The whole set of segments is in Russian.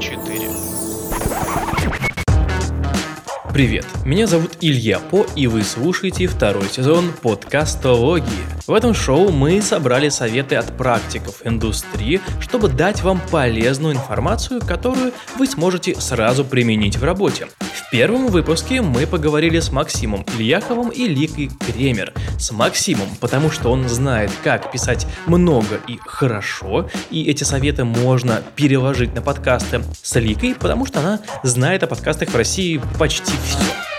4. Привет, меня зовут Илья По, и вы слушаете второй сезон подкастологии. В этом шоу мы собрали советы от практиков индустрии, чтобы дать вам полезную информацию, которую вы сможете сразу применить в работе. В первом выпуске мы поговорили с Максимом Ильяховым и Ликой Кремер. С Максимом, потому что он знает, как писать много и хорошо, и эти советы можно переложить на подкасты. С Ликой, потому что она знает о подкастах в России почти все.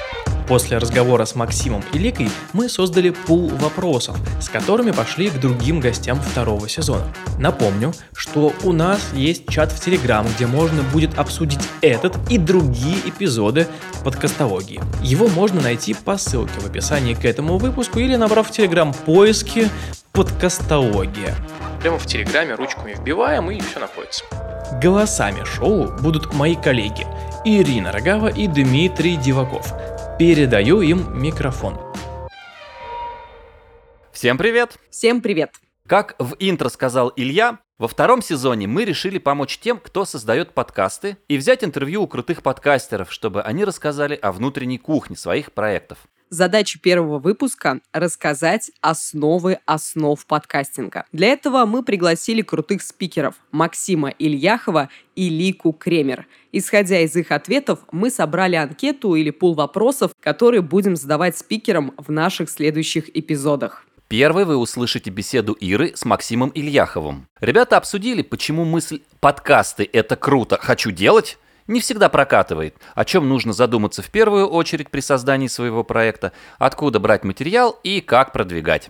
После разговора с Максимом и Ликой мы создали пул вопросов, с которыми пошли к другим гостям второго сезона. Напомню, что у нас есть чат в Телеграм, где можно будет обсудить этот и другие эпизоды подкастологии. Его можно найти по ссылке в описании к этому выпуску или набрав в Телеграм поиски подкастология. Прямо в Телеграме ручками вбиваем и все находится. Голосами шоу будут мои коллеги Ирина Рогава и Дмитрий Диваков. Передаю им микрофон. Всем привет! Всем привет! Как в интро сказал Илья, во втором сезоне мы решили помочь тем, кто создает подкасты, и взять интервью у крутых подкастеров, чтобы они рассказали о внутренней кухне своих проектов. Задача первого выпуска – рассказать основы основ подкастинга. Для этого мы пригласили крутых спикеров Максима Ильяхова и Лику Кремер. Исходя из их ответов, мы собрали анкету или пул вопросов, которые будем задавать спикерам в наших следующих эпизодах. Первый вы услышите беседу Иры с Максимом Ильяховым. Ребята обсудили, почему мысль «подкасты – это круто, хочу делать» не всегда прокатывает, о чем нужно задуматься в первую очередь при создании своего проекта, откуда брать материал и как продвигать.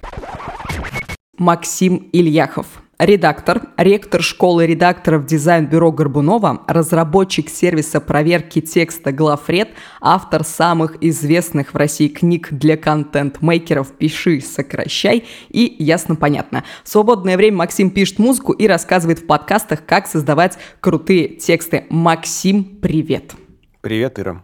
Максим Ильяхов редактор, ректор школы редакторов дизайн-бюро Горбунова, разработчик сервиса проверки текста Глафред, автор самых известных в России книг для контент-мейкеров «Пиши, сокращай» и «Ясно-понятно». В свободное время Максим пишет музыку и рассказывает в подкастах, как создавать крутые тексты. Максим, привет! Привет, Ира.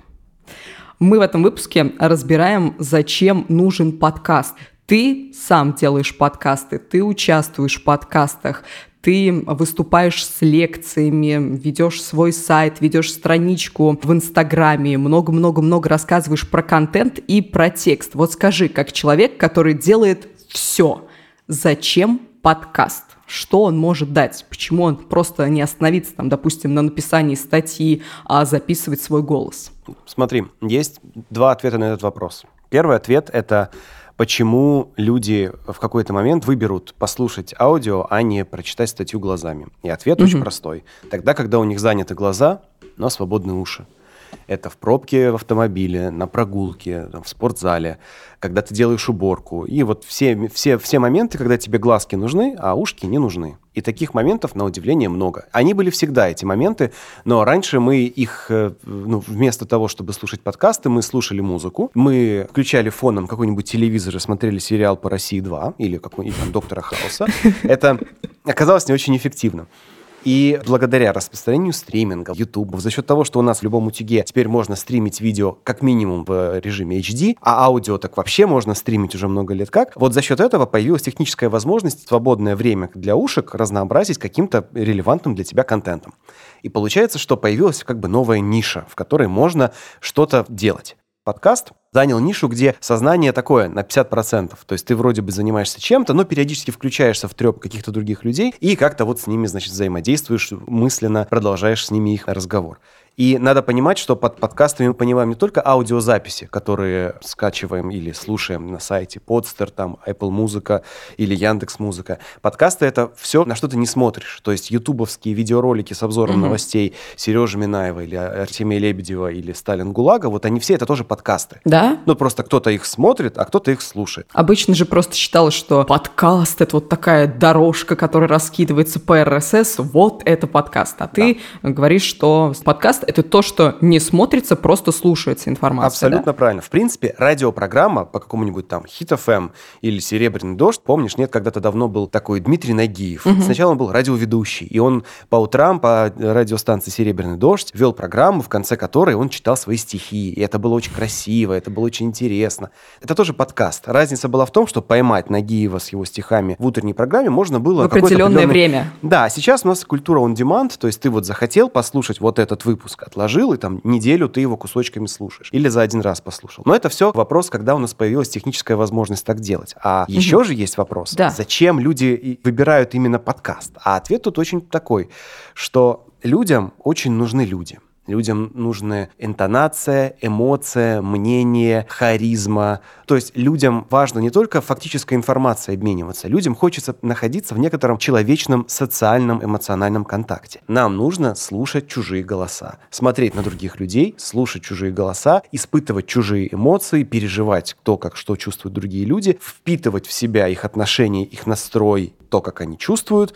Мы в этом выпуске разбираем, зачем нужен подкаст. Ты сам делаешь подкасты, ты участвуешь в подкастах, ты выступаешь с лекциями, ведешь свой сайт, ведешь страничку в Инстаграме, много-много-много рассказываешь про контент и про текст. Вот скажи, как человек, который делает все, зачем подкаст? Что он может дать? Почему он просто не остановится, там, допустим, на написании статьи, а записывать свой голос? Смотри, есть два ответа на этот вопрос. Первый ответ — это почему люди в какой-то момент выберут послушать аудио, а не прочитать статью глазами. И ответ mm-hmm. очень простой. Тогда, когда у них заняты глаза, но свободны уши. Это в пробке в автомобиле, на прогулке, в спортзале, когда ты делаешь уборку. И вот все, все, все моменты, когда тебе глазки нужны, а ушки не нужны. И таких моментов, на удивление, много. Они были всегда, эти моменты, но раньше мы их, э, ну, вместо того, чтобы слушать подкасты, мы слушали музыку, мы включали фоном какой-нибудь телевизор и смотрели сериал по России 2 или какой-нибудь там Доктора Хауса. Это оказалось не очень эффективно. И благодаря распространению стриминга, YouTube, за счет того, что у нас в любом утюге теперь можно стримить видео как минимум в режиме HD, а аудио так вообще можно стримить уже много лет как, вот за счет этого появилась техническая возможность свободное время для ушек разнообразить каким-то релевантным для тебя контентом. И получается, что появилась как бы новая ниша, в которой можно что-то делать. Подкаст занял нишу, где сознание такое на 50%. То есть ты вроде бы занимаешься чем-то, но периодически включаешься в треп каких-то других людей и как-то вот с ними, значит, взаимодействуешь, мысленно продолжаешь с ними их разговор. И надо понимать, что под подкастами мы понимаем не только аудиозаписи, которые скачиваем или слушаем на сайте Podster, там Apple Музыка или Яндекс Музыка. Подкасты — это все, на что ты не смотришь. То есть ютубовские видеоролики с обзором mm-hmm. новостей Сережи Минаева или Артемия Лебедева или Сталин Гулага, вот они все — это тоже подкасты. Да? Ну, просто кто-то их смотрит, а кто-то их слушает. Обычно же просто считалось, что подкаст — это вот такая дорожка, которая раскидывается по RSS, вот это подкаст. А ты да. говоришь, что подкаст это то, что не смотрится, просто слушается информация. Абсолютно да? правильно. В принципе, радиопрограмма по какому-нибудь там Hit FM или Серебряный дождь, помнишь, нет, когда-то давно был такой Дмитрий Нагиев. Угу. Сначала он был радиоведущий, и он по утрам по радиостанции Серебряный дождь вел программу, в конце которой он читал свои стихи. И это было очень красиво, это было очень интересно. Это тоже подкаст. Разница была в том, что поймать Нагиева с его стихами в утренней программе можно было... В определенное определенный... время. Да, сейчас у нас культура on demand, то есть ты вот захотел послушать вот этот выпуск, отложил, и там неделю ты его кусочками слушаешь. Или за один раз послушал. Но это все вопрос, когда у нас появилась техническая возможность так делать. А угу. еще же есть вопрос, да. зачем люди выбирают именно подкаст? А ответ тут очень такой, что людям очень нужны люди. Людям нужны интонация, эмоция, мнение, харизма. То есть людям важно не только фактическая информация обмениваться, людям хочется находиться в некотором человечном, социальном, эмоциональном контакте. Нам нужно слушать чужие голоса, смотреть на других людей, слушать чужие голоса, испытывать чужие эмоции, переживать то, как что чувствуют другие люди, впитывать в себя их отношения, их настрой, то, как они чувствуют,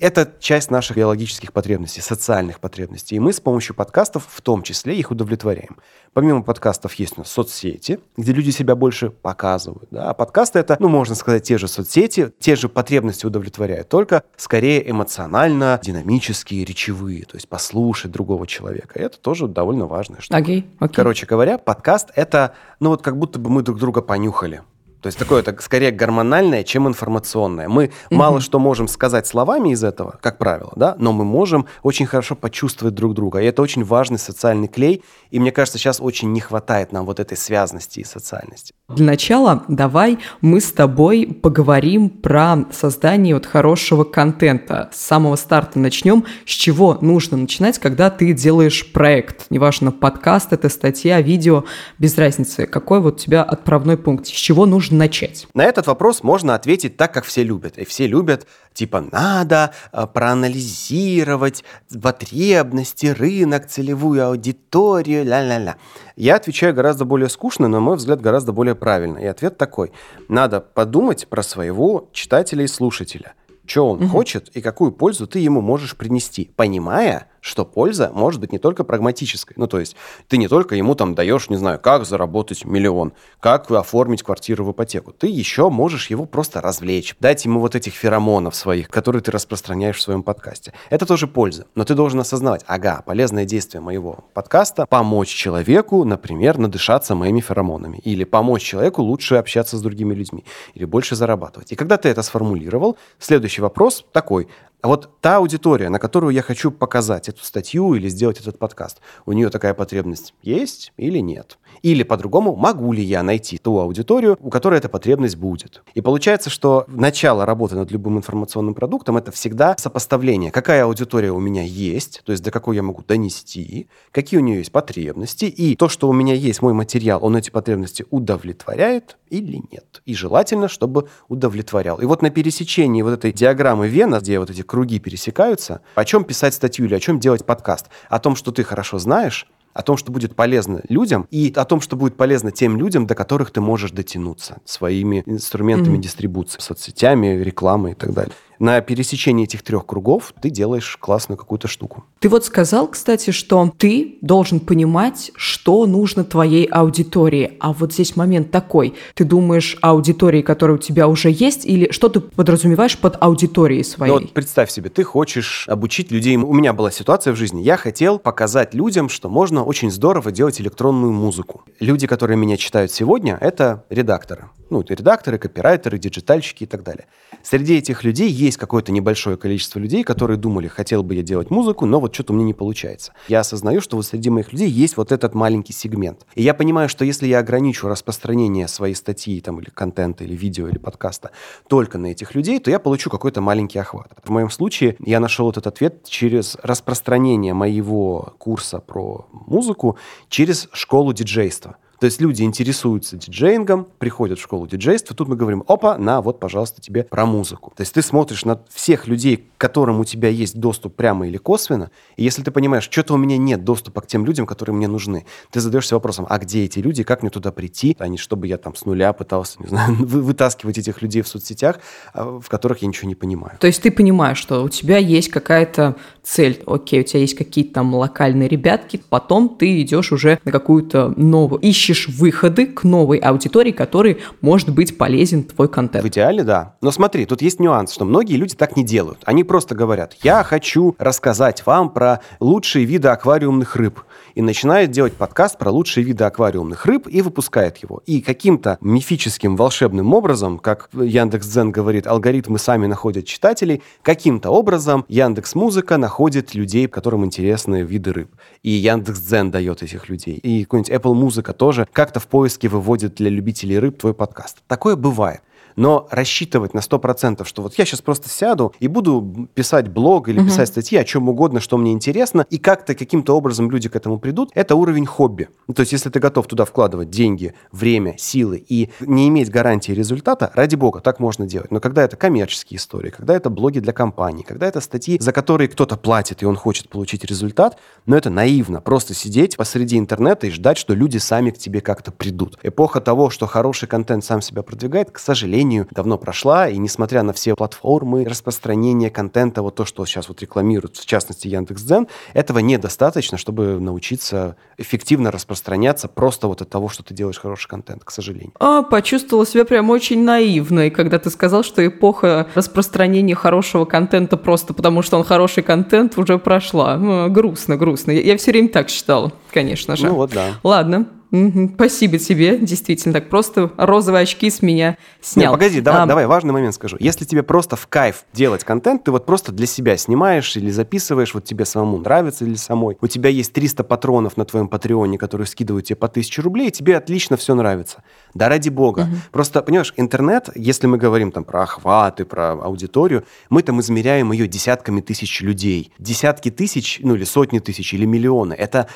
это часть наших биологических потребностей, социальных потребностей. И мы с помощью подкастов в том числе их удовлетворяем. Помимо подкастов есть у нас соцсети, где люди себя больше показывают. Да? А подкасты это, ну, можно сказать, те же соцсети, те же потребности удовлетворяют, только скорее эмоционально, динамические, речевые. То есть послушать другого человека. И это тоже довольно важно. Что... Okay, okay. Короче говоря, подкаст это, ну вот как будто бы мы друг друга понюхали. То есть такое это скорее гормональное, чем информационное. Мы угу. мало что можем сказать словами из этого, как правило, да, но мы можем очень хорошо почувствовать друг друга. И это очень важный социальный клей. И мне кажется, сейчас очень не хватает нам вот этой связности и социальности. Для начала давай мы с тобой поговорим про создание вот хорошего контента. С самого старта начнем. С чего нужно начинать, когда ты делаешь проект? Неважно, подкаст, это статья, видео, без разницы. Какой вот у тебя отправной пункт? С чего нужно начать? На этот вопрос можно ответить так, как все любят. И все любят, типа, надо э, проанализировать потребности, рынок, целевую аудиторию, ля-ля-ля. Я отвечаю гораздо более скучно, на мой взгляд, гораздо более правильно. И ответ такой. Надо подумать про своего читателя и слушателя. Что он угу. хочет и какую пользу ты ему можешь принести, понимая, что польза может быть не только прагматической. Ну, то есть ты не только ему там даешь, не знаю, как заработать миллион, как оформить квартиру в ипотеку. Ты еще можешь его просто развлечь, дать ему вот этих феромонов своих, которые ты распространяешь в своем подкасте. Это тоже польза. Но ты должен осознавать, ага, полезное действие моего подкаста – помочь человеку, например, надышаться моими феромонами. Или помочь человеку лучше общаться с другими людьми. Или больше зарабатывать. И когда ты это сформулировал, следующий вопрос такой. А вот та аудитория, на которую я хочу показать эту статью или сделать этот подкаст, у нее такая потребность есть или нет? Или по-другому, могу ли я найти ту аудиторию, у которой эта потребность будет? И получается, что начало работы над любым информационным продуктом это всегда сопоставление, какая аудитория у меня есть, то есть до какой я могу донести, какие у нее есть потребности, и то, что у меня есть мой материал, он эти потребности удовлетворяет или нет. И желательно, чтобы удовлетворял. И вот на пересечении вот этой диаграммы Вена, где вот эти круги пересекаются, о чем писать статью или о чем делать подкаст? О том, что ты хорошо знаешь, о том, что будет полезно людям, и о том, что будет полезно тем людям, до которых ты можешь дотянуться своими инструментами mm-hmm. дистрибуции, соцсетями, рекламой и так далее на пересечении этих трех кругов ты делаешь классную какую-то штуку. Ты вот сказал, кстати, что ты должен понимать, что нужно твоей аудитории. А вот здесь момент такой. Ты думаешь о аудитории, которая у тебя уже есть, или что ты подразумеваешь под аудиторией своей? Ну, вот представь себе, ты хочешь обучить людей. У меня была ситуация в жизни. Я хотел показать людям, что можно очень здорово делать электронную музыку. Люди, которые меня читают сегодня, это редакторы. Ну, это редакторы, копирайтеры, диджитальщики и так далее. Среди этих людей есть какое-то небольшое количество людей, которые думали, хотел бы я делать музыку, но вот что-то у меня не получается. Я осознаю, что вот среди моих людей есть вот этот маленький сегмент. И я понимаю, что если я ограничу распространение своей статьи там, или контента, или видео, или подкаста только на этих людей, то я получу какой-то маленький охват. В моем случае я нашел этот ответ через распространение моего курса про музыку через школу диджейства. То есть люди интересуются диджеингом, приходят в школу диджейства, тут мы говорим, опа, на, вот, пожалуйста, тебе про музыку. То есть ты смотришь на всех людей, к которым у тебя есть доступ прямо или косвенно, и если ты понимаешь, что-то у меня нет доступа к тем людям, которые мне нужны, ты задаешься вопросом, а где эти люди, как мне туда прийти, а не чтобы я там с нуля пытался, не знаю, вытаскивать этих людей в соцсетях, а, в которых я ничего не понимаю. То есть ты понимаешь, что у тебя есть какая-то цель. Окей, у тебя есть какие-то там локальные ребятки, потом ты идешь уже на какую-то новую, ищешь выходы к новой аудитории, который может быть полезен твой контент. В идеале, да. Но смотри, тут есть нюанс, что многие люди так не делают. Они просто говорят, я хочу рассказать вам про лучшие виды аквариумных рыб и начинает делать подкаст про лучшие виды аквариумных рыб и выпускает его. И каким-то мифическим волшебным образом, как Яндекс.Дзен говорит, алгоритмы сами находят читателей, каким-то образом Яндекс Музыка находит людей, которым интересны виды рыб. И Яндекс.Дзен дает этих людей. И какой-нибудь Apple Музыка тоже как-то в поиске выводит для любителей рыб твой подкаст. Такое бывает. Но рассчитывать на 100%, что вот я сейчас просто сяду и буду писать блог или угу. писать статьи о чем угодно, что мне интересно, и как-то каким-то образом люди к этому придут, это уровень хобби. Ну, то есть если ты готов туда вкладывать деньги, время, силы и не иметь гарантии результата, ради бога, так можно делать. Но когда это коммерческие истории, когда это блоги для компаний, когда это статьи, за которые кто-то платит, и он хочет получить результат, но это наивно. Просто сидеть посреди интернета и ждать, что люди сами к тебе как-то придут. Эпоха того, что хороший контент сам себя продвигает, к сожалению, сожалению, давно прошла, и несмотря на все платформы распространения контента, вот то, что сейчас вот рекламируют, в частности Яндекс.Дзен, этого недостаточно, чтобы научиться эффективно распространяться просто вот от того, что ты делаешь хороший контент, к сожалению. А, почувствовала себя прям очень наивной, когда ты сказал, что эпоха распространения хорошего контента просто потому, что он хороший контент уже прошла. Ну, грустно, грустно. Я, я все время так считала, конечно же. Ну вот, да. Ладно, Угу, спасибо тебе, действительно, так просто розовые очки с меня снял. Нет, погоди, давай, а... давай, важный момент скажу. Если тебе просто в кайф делать контент, ты вот просто для себя снимаешь или записываешь, вот тебе самому нравится или самой, у тебя есть 300 патронов на твоем патреоне, которые скидывают тебе по 1000 рублей, и тебе отлично все нравится. Да ради бога. Угу. Просто, понимаешь, интернет, если мы говорим там про охваты, про аудиторию, мы там измеряем ее десятками тысяч людей. Десятки тысяч, ну или сотни тысяч, или миллионы. Это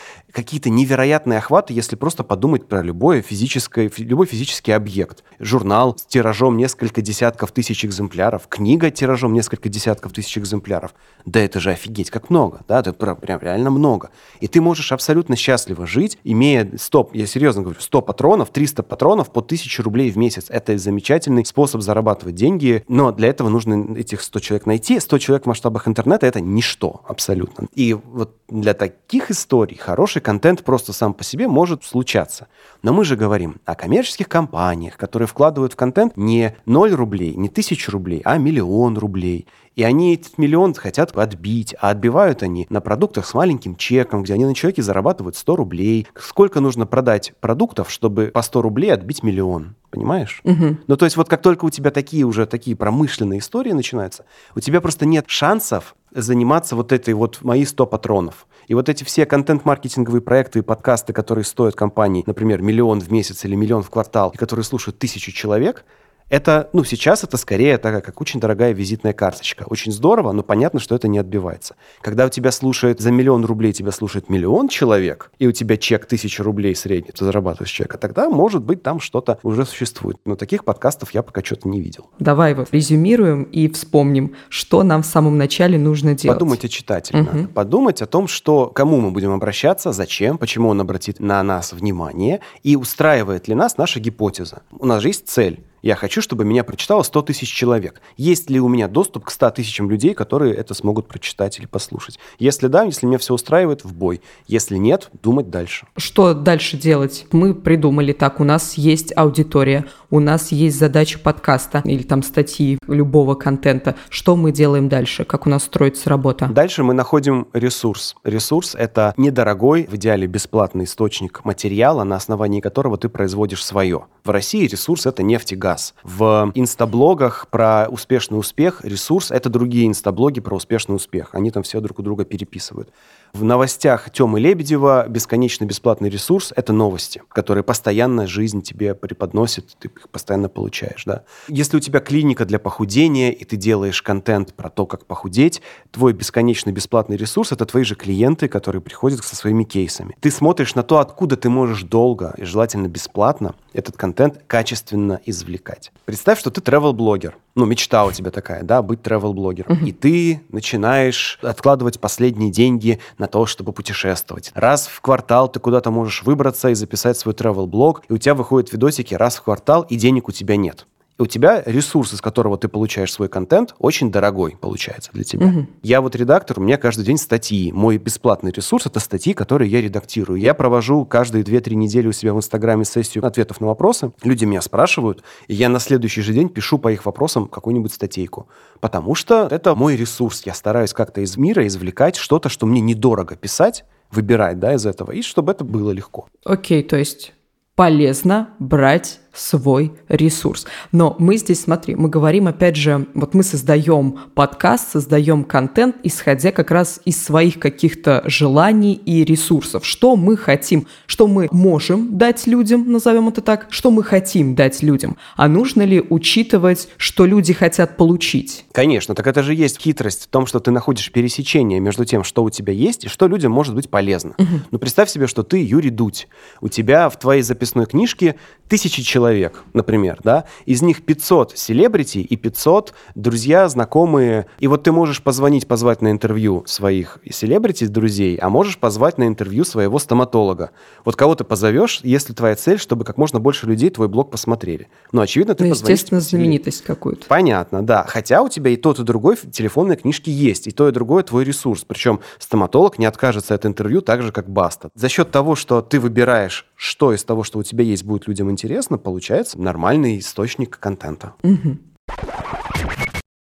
какие-то невероятные охваты, если просто подумать про любое физическое, любой физический объект. Журнал с тиражом несколько десятков тысяч экземпляров, книга тиражом несколько десятков тысяч экземпляров. Да это же офигеть, как много, да, это прям реально много. И ты можешь абсолютно счастливо жить, имея 100, я серьезно говорю, 100 патронов, 300 патронов по 1000 рублей в месяц. Это замечательный способ зарабатывать деньги, но для этого нужно этих 100 человек найти. 100 человек в масштабах интернета — это ничто абсолютно. И вот для таких историй хороший контент просто сам по себе может случаться. Но мы же говорим о коммерческих компаниях, которые вкладывают в контент не 0 рублей, не 1000 рублей, а миллион рублей. И они этот миллион хотят отбить, а отбивают они на продуктах с маленьким чеком, где они на человеке зарабатывают 100 рублей. Сколько нужно продать продуктов, чтобы по 100 рублей отбить миллион? Понимаешь? Угу. Ну, то есть вот как только у тебя такие уже такие промышленные истории начинаются, у тебя просто нет шансов заниматься вот этой вот мои 100 патронов. И вот эти все контент-маркетинговые проекты и подкасты, которые стоят компании, например, миллион в месяц или миллион в квартал, и которые слушают тысячу человек – это, ну, сейчас это скорее такая, как очень дорогая визитная карточка. Очень здорово, но понятно, что это не отбивается. Когда у тебя слушает за миллион рублей, тебя слушает миллион человек, и у тебя чек тысяча рублей средний, ты зарабатываешь человека, тогда, может быть, там что-то уже существует. Но таких подкастов я пока что-то не видел. Давай вот резюмируем и вспомним, что нам в самом начале нужно делать. Подумать о читателе. Угу. Надо. Подумать о том, что, кому мы будем обращаться, зачем, почему он обратит на нас внимание, и устраивает ли нас наша гипотеза. У нас же есть цель я хочу, чтобы меня прочитало 100 тысяч человек. Есть ли у меня доступ к 100 тысячам людей, которые это смогут прочитать или послушать? Если да, если меня все устраивает, в бой. Если нет, думать дальше. Что дальше делать? Мы придумали так, у нас есть аудитория, у нас есть задача подкаста или там статьи любого контента. Что мы делаем дальше? Как у нас строится работа? Дальше мы находим ресурс. Ресурс — это недорогой, в идеале бесплатный источник материала, на основании которого ты производишь свое. В России ресурс — это нефть и газ раз. В инстаблогах про успешный успех ресурс — это другие инстаблоги про успешный успех. Они там все друг у друга переписывают. В новостях Тёмы Лебедева бесконечно бесплатный ресурс — это новости, которые постоянно жизнь тебе преподносит, ты их постоянно получаешь, да. Если у тебя клиника для похудения, и ты делаешь контент про то, как похудеть, твой бесконечный бесплатный ресурс — это твои же клиенты, которые приходят со своими кейсами. Ты смотришь на то, откуда ты можешь долго и желательно бесплатно этот контент качественно извлекать. Представь, что ты travel-блогер. Ну, мечта у тебя такая, да, быть travel-блогером. Uh-huh. И ты начинаешь откладывать последние деньги на то, чтобы путешествовать. Раз в квартал ты куда-то можешь выбраться и записать свой travel-блог, и у тебя выходят видосики раз в квартал, и денег у тебя нет у тебя ресурс, из которого ты получаешь свой контент, очень дорогой получается для тебя. Угу. Я вот редактор, у меня каждый день статьи. Мой бесплатный ресурс — это статьи, которые я редактирую. Я провожу каждые 2-3 недели у себя в Инстаграме сессию ответов на вопросы. Люди меня спрашивают, и я на следующий же день пишу по их вопросам какую-нибудь статейку. Потому что это мой ресурс. Я стараюсь как-то из мира извлекать что-то, что мне недорого писать, выбирать да, из этого, и чтобы это было легко. Окей, то есть полезно брать свой ресурс. Но мы здесь, смотри, мы говорим, опять же, вот мы создаем подкаст, создаем контент, исходя как раз из своих каких-то желаний и ресурсов. Что мы хотим, что мы можем дать людям, назовем это так, что мы хотим дать людям. А нужно ли учитывать, что люди хотят получить? Конечно, так это же есть хитрость в том, что ты находишь пересечение между тем, что у тебя есть и что людям может быть полезно. Угу. Ну, представь себе, что ты Юрий Дудь. У тебя в твоей записной книжке тысячи человек человек, например, да, из них 500 селебрити и 500 друзья, знакомые. И вот ты можешь позвонить, позвать на интервью своих селебрити, друзей, а можешь позвать на интервью своего стоматолога. Вот кого ты позовешь, если твоя цель, чтобы как можно больше людей твой блог посмотрели. Ну, очевидно, ты ну, естественно, знаменитость какую-то. Понятно, да. Хотя у тебя и тот, и другой в телефонной книжке есть, и то, и другое твой ресурс. Причем стоматолог не откажется от интервью так же, как Баста. За счет того, что ты выбираешь, что из того, что у тебя есть, будет людям интересно, получается нормальный источник контента. Угу.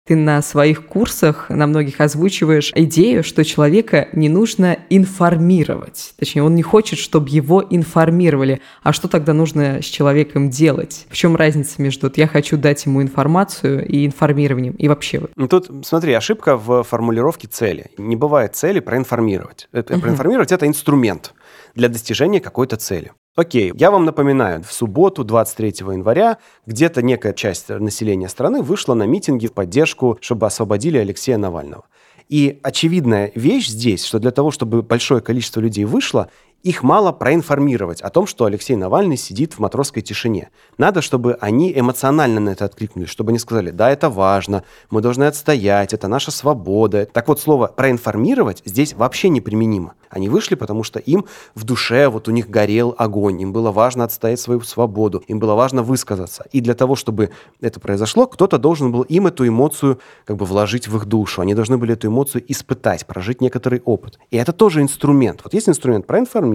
Ты на своих курсах на многих озвучиваешь идею, что человека не нужно информировать. Точнее, он не хочет, чтобы его информировали. А что тогда нужно с человеком делать? В чем разница между вот, я хочу дать ему информацию и информированием? И вообще. Ну, тут, смотри, ошибка в формулировке цели. Не бывает цели проинформировать. Это, угу. Проинформировать – это инструмент для достижения какой-то цели. Окей, я вам напоминаю, в субботу, 23 января, где-то некая часть населения страны вышла на митинги в поддержку, чтобы освободили Алексея Навального. И очевидная вещь здесь, что для того, чтобы большое количество людей вышло, их мало проинформировать о том, что Алексей Навальный сидит в матросской тишине. Надо, чтобы они эмоционально на это откликнулись, чтобы они сказали, да, это важно, мы должны отстоять, это наша свобода. Так вот, слово «проинформировать» здесь вообще неприменимо. Они вышли, потому что им в душе, вот у них горел огонь, им было важно отстоять свою свободу, им было важно высказаться. И для того, чтобы это произошло, кто-то должен был им эту эмоцию как бы вложить в их душу. Они должны были эту эмоцию испытать, прожить некоторый опыт. И это тоже инструмент. Вот есть инструмент проинформировать,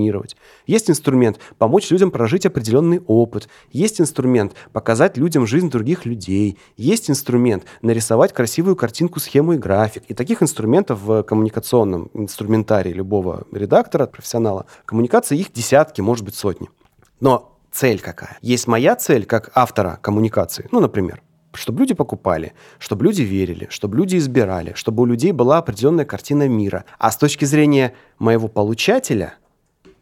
есть инструмент помочь людям прожить определенный опыт, есть инструмент показать людям жизнь других людей, есть инструмент нарисовать красивую картинку, схему и график. И таких инструментов в коммуникационном инструментарии любого редактора, профессионала, коммуникации их десятки, может быть, сотни. Но цель какая? Есть моя цель как автора коммуникации, ну, например, чтобы люди покупали, чтобы люди верили, чтобы люди избирали, чтобы у людей была определенная картина мира. А с точки зрения моего получателя,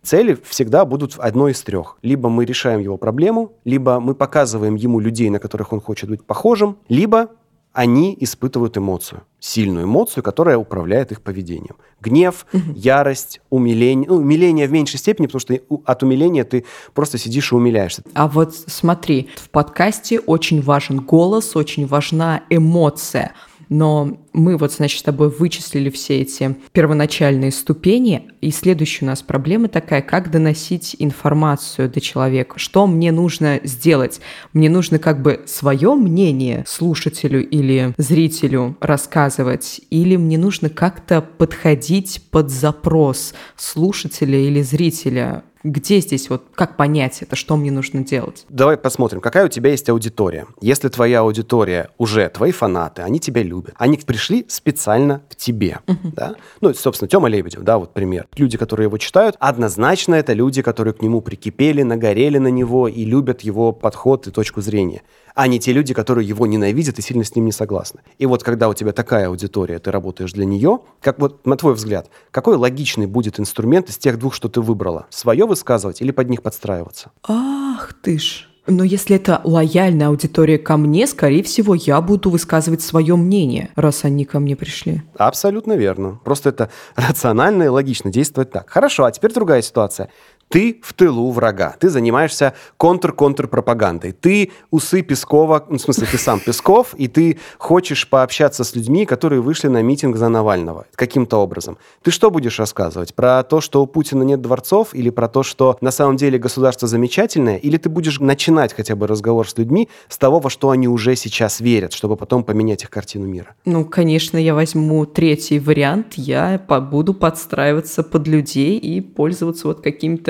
цели всегда будут одной из трех. Либо мы решаем его проблему, либо мы показываем ему людей, на которых он хочет быть похожим, либо они испытывают эмоцию, сильную эмоцию, которая управляет их поведением. Гнев, угу. ярость, умиление. Ну, умиление в меньшей степени, потому что от умиления ты просто сидишь и умиляешься. А вот смотри, в подкасте очень важен голос, очень важна эмоция – но мы вот, значит, с тобой вычислили все эти первоначальные ступени, и следующая у нас проблема такая, как доносить информацию до человека, что мне нужно сделать. Мне нужно как бы свое мнение слушателю или зрителю рассказывать, или мне нужно как-то подходить под запрос слушателя или зрителя где здесь вот, как понять это, что мне нужно делать? Давай посмотрим, какая у тебя есть аудитория. Если твоя аудитория уже твои фанаты, они тебя любят, они пришли специально к тебе, uh-huh. да? Ну, собственно, Тёма Лебедев, да, вот пример. Люди, которые его читают, однозначно это люди, которые к нему прикипели, нагорели на него и любят его подход и точку зрения а не те люди, которые его ненавидят и сильно с ним не согласны. И вот когда у тебя такая аудитория, ты работаешь для нее, как вот на твой взгляд, какой логичный будет инструмент из тех двух, что ты выбрала? Свое высказывать или под них подстраиваться? Ах ты ж! Но если это лояльная аудитория ко мне, скорее всего, я буду высказывать свое мнение, раз они ко мне пришли. Абсолютно верно. Просто это рационально и логично действовать так. Хорошо, а теперь другая ситуация. Ты в тылу врага. Ты занимаешься контр-контр-пропагандой. Ты усы Пескова, ну, в смысле, ты сам Песков, и ты хочешь пообщаться с людьми, которые вышли на митинг за Навального каким-то образом. Ты что будешь рассказывать? Про то, что у Путина нет дворцов, или про то, что на самом деле государство замечательное, или ты будешь начинать хотя бы разговор с людьми с того, во что они уже сейчас верят, чтобы потом поменять их картину мира? Ну, конечно, я возьму третий вариант. Я буду подстраиваться под людей и пользоваться вот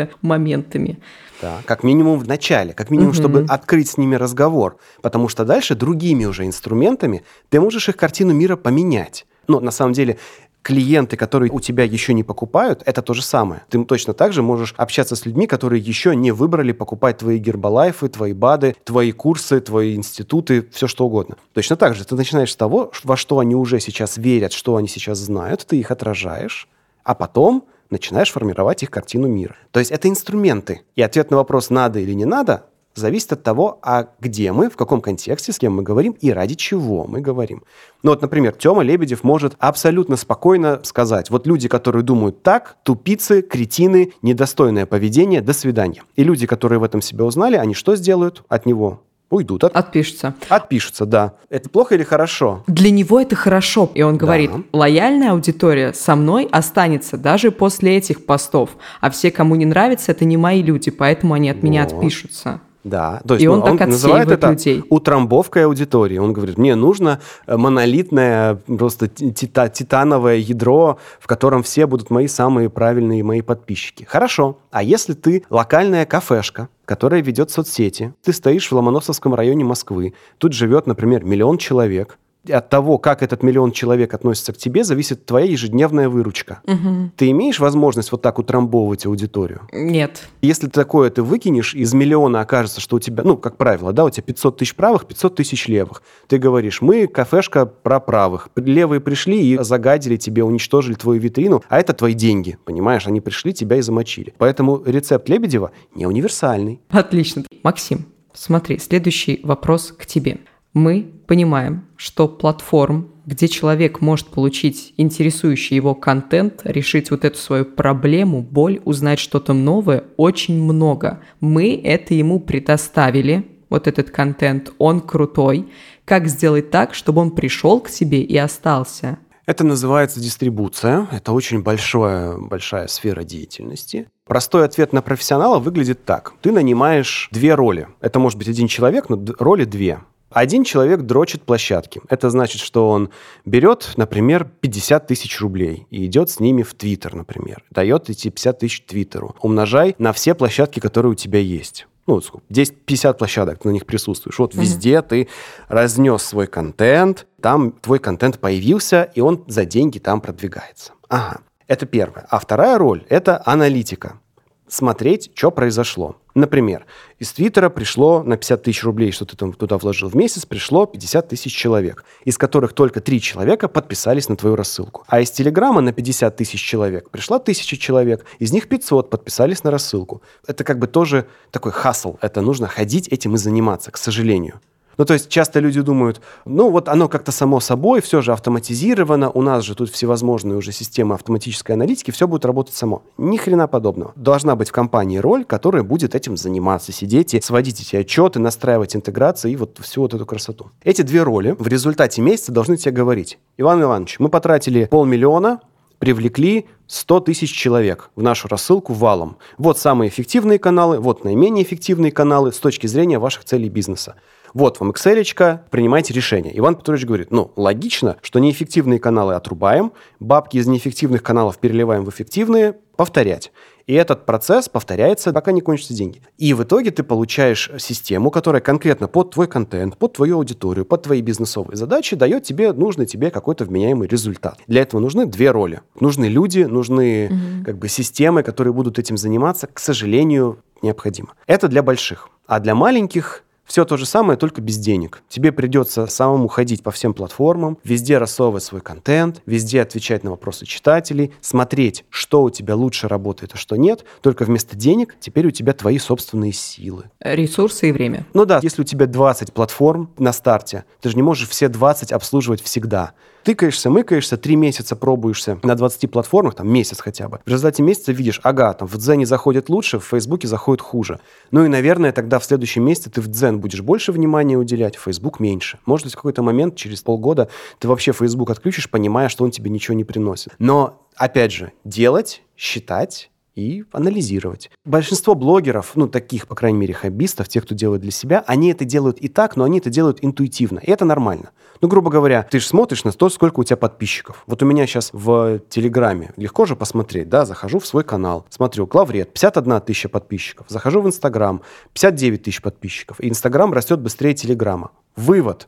какими-то моментами. Да, как минимум в начале, как минимум, угу. чтобы открыть с ними разговор. Потому что дальше другими уже инструментами ты можешь их картину мира поменять. Но на самом деле клиенты, которые у тебя еще не покупают, это то же самое. Ты точно так же можешь общаться с людьми, которые еще не выбрали покупать твои гербалайфы, твои БАДы, твои курсы, твои институты, все что угодно. Точно так же ты начинаешь с того, во что они уже сейчас верят, что они сейчас знают, ты их отражаешь, а потом начинаешь формировать их картину мира. То есть это инструменты. И ответ на вопрос, надо или не надо, зависит от того, а где мы, в каком контексте, с кем мы говорим и ради чего мы говорим. Ну вот, например, Тёма Лебедев может абсолютно спокойно сказать, вот люди, которые думают так, тупицы, кретины, недостойное поведение, до свидания. И люди, которые в этом себя узнали, они что сделают от него? Уйдут. От... Отпишутся. Отпишутся, да. Это плохо или хорошо? Для него это хорошо. И он говорит, да. лояльная аудитория со мной останется даже после этих постов. А все, кому не нравится, это не мои люди, поэтому они от вот. меня отпишутся. Да, то есть и он, ну, он называет это людей. утрамбовкой аудитории. Он говорит, мне нужно э, монолитное, просто тита титановое ядро, в котором все будут мои самые правильные мои подписчики. Хорошо, а если ты локальная кафешка, которая ведет соцсети, ты стоишь в Ломоносовском районе Москвы, тут живет, например, миллион человек, от того, как этот миллион человек относится к тебе, зависит твоя ежедневная выручка. Угу. Ты имеешь возможность вот так утрамбовывать аудиторию? Нет. Если такое ты выкинешь, из миллиона окажется, что у тебя, ну, как правило, да, у тебя 500 тысяч правых, 500 тысяч левых. Ты говоришь, мы кафешка про правых. Левые пришли и загадили тебе, уничтожили твою витрину, а это твои деньги, понимаешь? Они пришли, тебя и замочили. Поэтому рецепт Лебедева не универсальный. Отлично. Максим, смотри, следующий вопрос к тебе мы понимаем, что платформ, где человек может получить интересующий его контент, решить вот эту свою проблему, боль, узнать что-то новое, очень много. Мы это ему предоставили, вот этот контент, он крутой. Как сделать так, чтобы он пришел к себе и остался? Это называется дистрибуция. Это очень большая, большая сфера деятельности. Простой ответ на профессионала выглядит так. Ты нанимаешь две роли. Это может быть один человек, но роли две. Один человек дрочит площадки. Это значит, что он берет, например, 50 тысяч рублей и идет с ними в Твиттер, например. Дает эти 50 тысяч Твиттеру. Умножай на все площадки, которые у тебя есть. Ну, сколько? 10-50 площадок, ты на них присутствуешь. Вот mm-hmm. везде ты разнес свой контент, там твой контент появился, и он за деньги там продвигается. Ага. Это первое. А вторая роль – это аналитика смотреть, что произошло. Например, из Твиттера пришло на 50 тысяч рублей, что ты там туда вложил в месяц, пришло 50 тысяч человек, из которых только 3 человека подписались на твою рассылку. А из Телеграма на 50 тысяч человек пришла 1000 человек, из них 500 подписались на рассылку. Это как бы тоже такой хасл, это нужно ходить этим и заниматься, к сожалению. Ну, то есть часто люди думают, ну, вот оно как-то само собой, все же автоматизировано, у нас же тут всевозможные уже системы автоматической аналитики, все будет работать само. Ни хрена подобного. Должна быть в компании роль, которая будет этим заниматься, сидеть и сводить эти отчеты, настраивать интеграции и вот всю вот эту красоту. Эти две роли в результате месяца должны тебе говорить. Иван Иванович, мы потратили полмиллиона, привлекли 100 тысяч человек в нашу рассылку валом. Вот самые эффективные каналы, вот наименее эффективные каналы с точки зрения ваших целей бизнеса. Вот вам Excel, принимайте решение. Иван Петрович говорит, ну, логично, что неэффективные каналы отрубаем, бабки из неэффективных каналов переливаем в эффективные, повторять. И этот процесс повторяется, пока не кончатся деньги. И в итоге ты получаешь систему, которая конкретно под твой контент, под твою аудиторию, под твои бизнесовые задачи дает тебе нужный тебе какой-то вменяемый результат. Для этого нужны две роли. Нужны люди, нужны угу. как бы системы, которые будут этим заниматься. К сожалению, необходимо. Это для больших. А для маленьких Все то же самое, только без денег. Тебе придется самому ходить по всем платформам, везде рассовывать свой контент, везде отвечать на вопросы читателей, смотреть, что у тебя лучше работает, а что нет. Только вместо денег теперь у тебя твои собственные силы. Ресурсы и время. Ну да, если у тебя 20 платформ на старте, ты же не можешь все 20 обслуживать всегда тыкаешься, мыкаешься, три месяца пробуешься на 20 платформах, там месяц хотя бы. В результате месяца видишь, ага, там в Дзене заходит лучше, в Фейсбуке заходит хуже. Ну и, наверное, тогда в следующем месяце ты в Дзен будешь больше внимания уделять, в Фейсбук меньше. Может быть, в какой-то момент, через полгода, ты вообще Фейсбук отключишь, понимая, что он тебе ничего не приносит. Но, опять же, делать, считать, и анализировать. Большинство блогеров, ну, таких, по крайней мере, хоббистов, тех, кто делает для себя, они это делают и так, но они это делают интуитивно. И это нормально. Ну, грубо говоря, ты же смотришь на то, сколько у тебя подписчиков. Вот у меня сейчас в Телеграме легко же посмотреть, да, захожу в свой канал, смотрю, главред, 51 тысяча подписчиков. Захожу в Инстаграм, 59 тысяч подписчиков. И Инстаграм растет быстрее Телеграма. Вывод.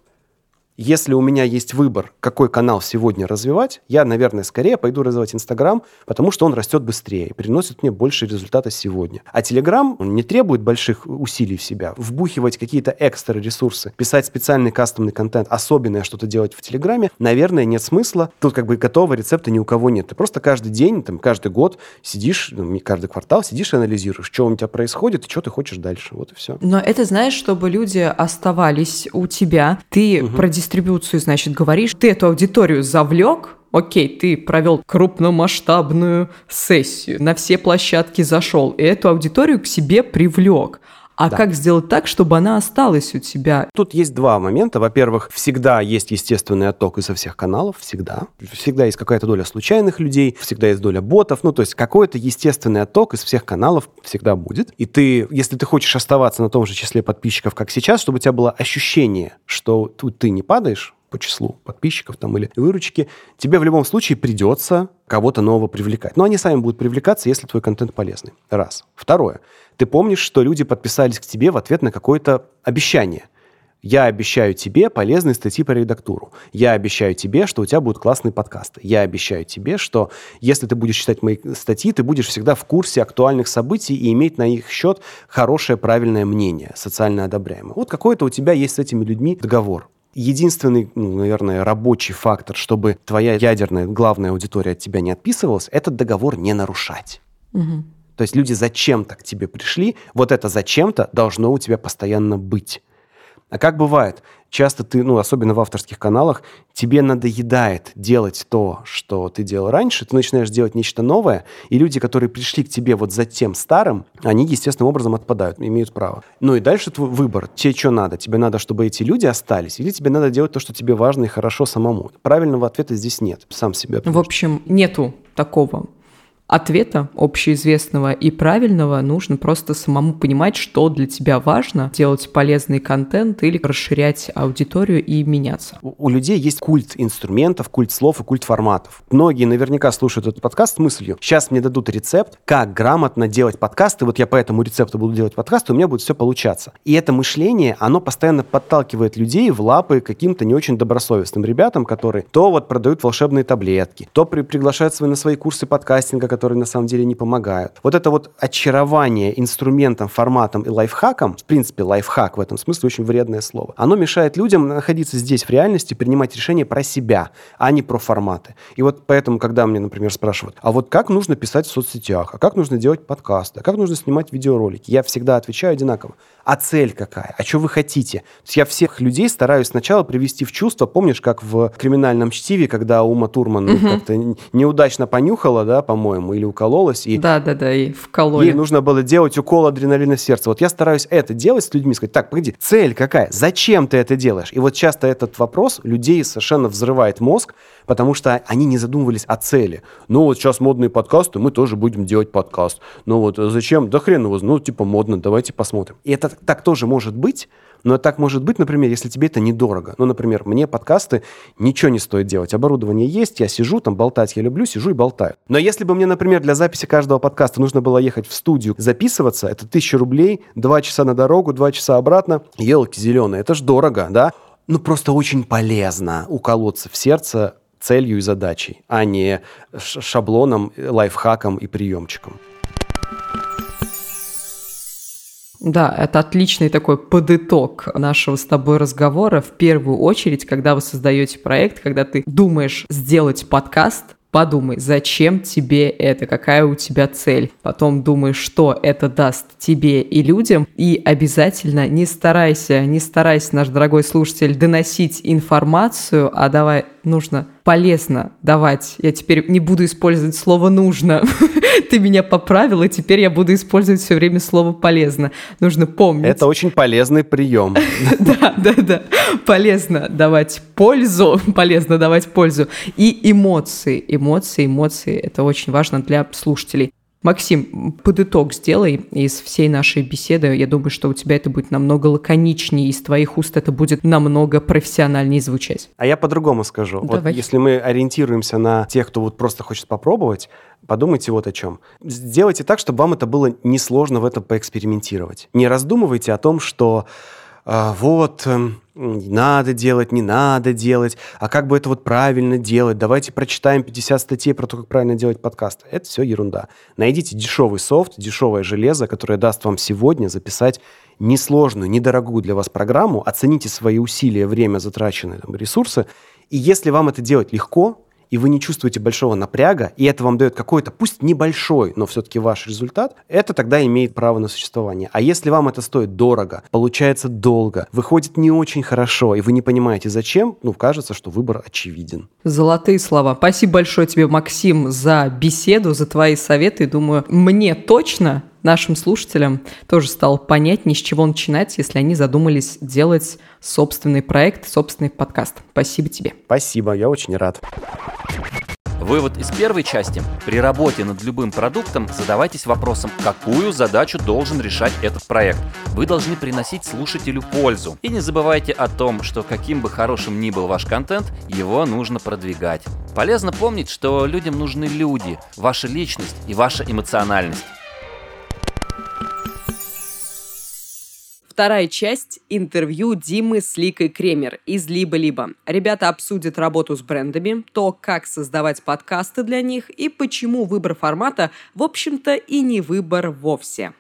Если у меня есть выбор, какой канал сегодня развивать, я, наверное, скорее пойду развивать Инстаграм, потому что он растет быстрее и приносит мне больше результата сегодня. А Телеграм не требует больших усилий в себя. Вбухивать какие-то экстра ресурсы, писать специальный кастомный контент, особенное что-то делать в Телеграме, наверное, нет смысла. Тут как бы готового рецепта ни у кого нет. Ты просто каждый день, там, каждый год сидишь, ну, не каждый квартал сидишь и анализируешь, что у тебя происходит и что ты хочешь дальше. Вот и все. Но это, знаешь, чтобы люди оставались у тебя, ты угу. продис дистрибуцию, значит, говоришь, ты эту аудиторию завлек, окей, ты провел крупномасштабную сессию, на все площадки зашел, и эту аудиторию к себе привлек. А да. как сделать так, чтобы она осталась у тебя? Тут есть два момента. Во-первых, всегда есть естественный отток изо всех каналов, всегда. Всегда есть какая-то доля случайных людей, всегда есть доля ботов. Ну, то есть какой-то естественный отток из всех каналов всегда будет. И ты, если ты хочешь оставаться на том же числе подписчиков, как сейчас, чтобы у тебя было ощущение, что тут ты не падаешь, по числу подписчиков там или выручки, тебе в любом случае придется кого-то нового привлекать. Но они сами будут привлекаться, если твой контент полезный. Раз. Второе. Ты помнишь, что люди подписались к тебе в ответ на какое-то обещание. Я обещаю тебе полезные статьи по редактуру. Я обещаю тебе, что у тебя будут классные подкасты. Я обещаю тебе, что если ты будешь читать мои статьи, ты будешь всегда в курсе актуальных событий и иметь на их счет хорошее, правильное мнение, социально одобряемое. Вот какой-то у тебя есть с этими людьми договор единственный, ну, наверное, рабочий фактор, чтобы твоя ядерная главная аудитория от тебя не отписывалась, этот договор не нарушать. Угу. То есть люди зачем-то к тебе пришли, вот это зачем-то должно у тебя постоянно быть. А как бывает, часто ты, ну, особенно в авторских каналах, тебе надоедает делать то, что ты делал раньше, ты начинаешь делать нечто новое, и люди, которые пришли к тебе вот за тем старым, они естественным образом отпадают, имеют право. Ну и дальше твой выбор. Тебе что надо? Тебе надо, чтобы эти люди остались, или тебе надо делать то, что тебе важно и хорошо самому? Правильного ответа здесь нет. Сам себе. В общем, нету такого ответа общеизвестного и правильного нужно просто самому понимать, что для тебя важно, делать полезный контент или расширять аудиторию и меняться. У, людей есть культ инструментов, культ слов и культ форматов. Многие наверняка слушают этот подкаст с мыслью, сейчас мне дадут рецепт, как грамотно делать подкасты, вот я по этому рецепту буду делать подкасты, у меня будет все получаться. И это мышление, оно постоянно подталкивает людей в лапы каким-то не очень добросовестным ребятам, которые то вот продают волшебные таблетки, то при, приглашают свои, на свои курсы подкастинга, которые на самом деле не помогают. Вот это вот очарование инструментом, форматом и лайфхаком, в принципе, лайфхак в этом смысле очень вредное слово, оно мешает людям находиться здесь в реальности, принимать решения про себя, а не про форматы. И вот поэтому, когда мне, например, спрашивают, а вот как нужно писать в соцсетях, а как нужно делать подкасты, а как нужно снимать видеоролики, я всегда отвечаю одинаково а цель какая, а что вы хотите. То есть я всех людей стараюсь сначала привести в чувство. Помнишь, как в криминальном чтиве, когда Ума Турман угу. как-то неудачно понюхала, да, по-моему, или укололась. И да, да, да, и вкололи. Ей нужно было делать укол адреналина в сердце. Вот я стараюсь это делать с людьми, сказать, так, погоди, цель какая? Зачем ты это делаешь? И вот часто этот вопрос людей совершенно взрывает мозг, потому что они не задумывались о цели. Ну вот сейчас модные подкасты, мы тоже будем делать подкаст. Ну вот зачем? Да хрен его, ну типа модно, давайте посмотрим. И это так тоже может быть, но так может быть, например, если тебе это недорого. Ну, например, мне подкасты ничего не стоит делать. Оборудование есть, я сижу там болтать, я люблю, сижу и болтаю. Но если бы мне, например, для записи каждого подкаста нужно было ехать в студию, записываться, это тысяча рублей, два часа на дорогу, два часа обратно, елки зеленые, это ж дорого, да? Ну, просто очень полезно уколоться в сердце целью и задачей, а не шаблоном, лайфхаком и приемчиком. Да, это отличный такой подыток нашего с тобой разговора. В первую очередь, когда вы создаете проект, когда ты думаешь сделать подкаст, Подумай, зачем тебе это, какая у тебя цель. Потом думай, что это даст тебе и людям. И обязательно не старайся, не старайся, наш дорогой слушатель, доносить информацию, а давай нужно полезно давать. Я теперь не буду использовать слово «нужно». Ты меня поправил, и теперь я буду использовать все время слово «полезно». Нужно помнить. Это очень полезный прием. Да, да, да. Полезно давать пользу, полезно давать пользу. И эмоции, эмоции, эмоции. Это очень важно для слушателей. Максим, под итог сделай из всей нашей беседы. Я думаю, что у тебя это будет намного лаконичнее, из твоих уст это будет намного профессиональнее звучать. А я по-другому скажу. Давай. Вот если мы ориентируемся на тех, кто вот просто хочет попробовать, подумайте вот о чем. Сделайте так, чтобы вам это было несложно в этом поэкспериментировать. Не раздумывайте о том, что вот... Э, надо делать, не надо делать, а как бы это вот правильно делать, давайте прочитаем 50 статей про то, как правильно делать подкаст. Это все ерунда. Найдите дешевый софт, дешевое железо, которое даст вам сегодня записать несложную, недорогую для вас программу, оцените свои усилия, время, затраченные там, ресурсы, и если вам это делать легко, и вы не чувствуете большого напряга, и это вам дает какой-то, пусть небольшой, но все-таки ваш результат, это тогда имеет право на существование. А если вам это стоит дорого, получается долго, выходит не очень хорошо, и вы не понимаете зачем, ну, кажется, что выбор очевиден. Золотые слова. Спасибо большое тебе, Максим, за беседу, за твои советы. Думаю, мне точно нашим слушателям тоже стало понятнее, с чего начинать, если они задумались делать собственный проект, собственный подкаст. Спасибо тебе. Спасибо, я очень рад. Вывод из первой части. При работе над любым продуктом задавайтесь вопросом, какую задачу должен решать этот проект. Вы должны приносить слушателю пользу. И не забывайте о том, что каким бы хорошим ни был ваш контент, его нужно продвигать. Полезно помнить, что людям нужны люди, ваша личность и ваша эмоциональность. Вторая часть – интервью Димы с Ликой Кремер из «Либо-либо». Ребята обсудят работу с брендами, то, как создавать подкасты для них и почему выбор формата, в общем-то, и не выбор вовсе.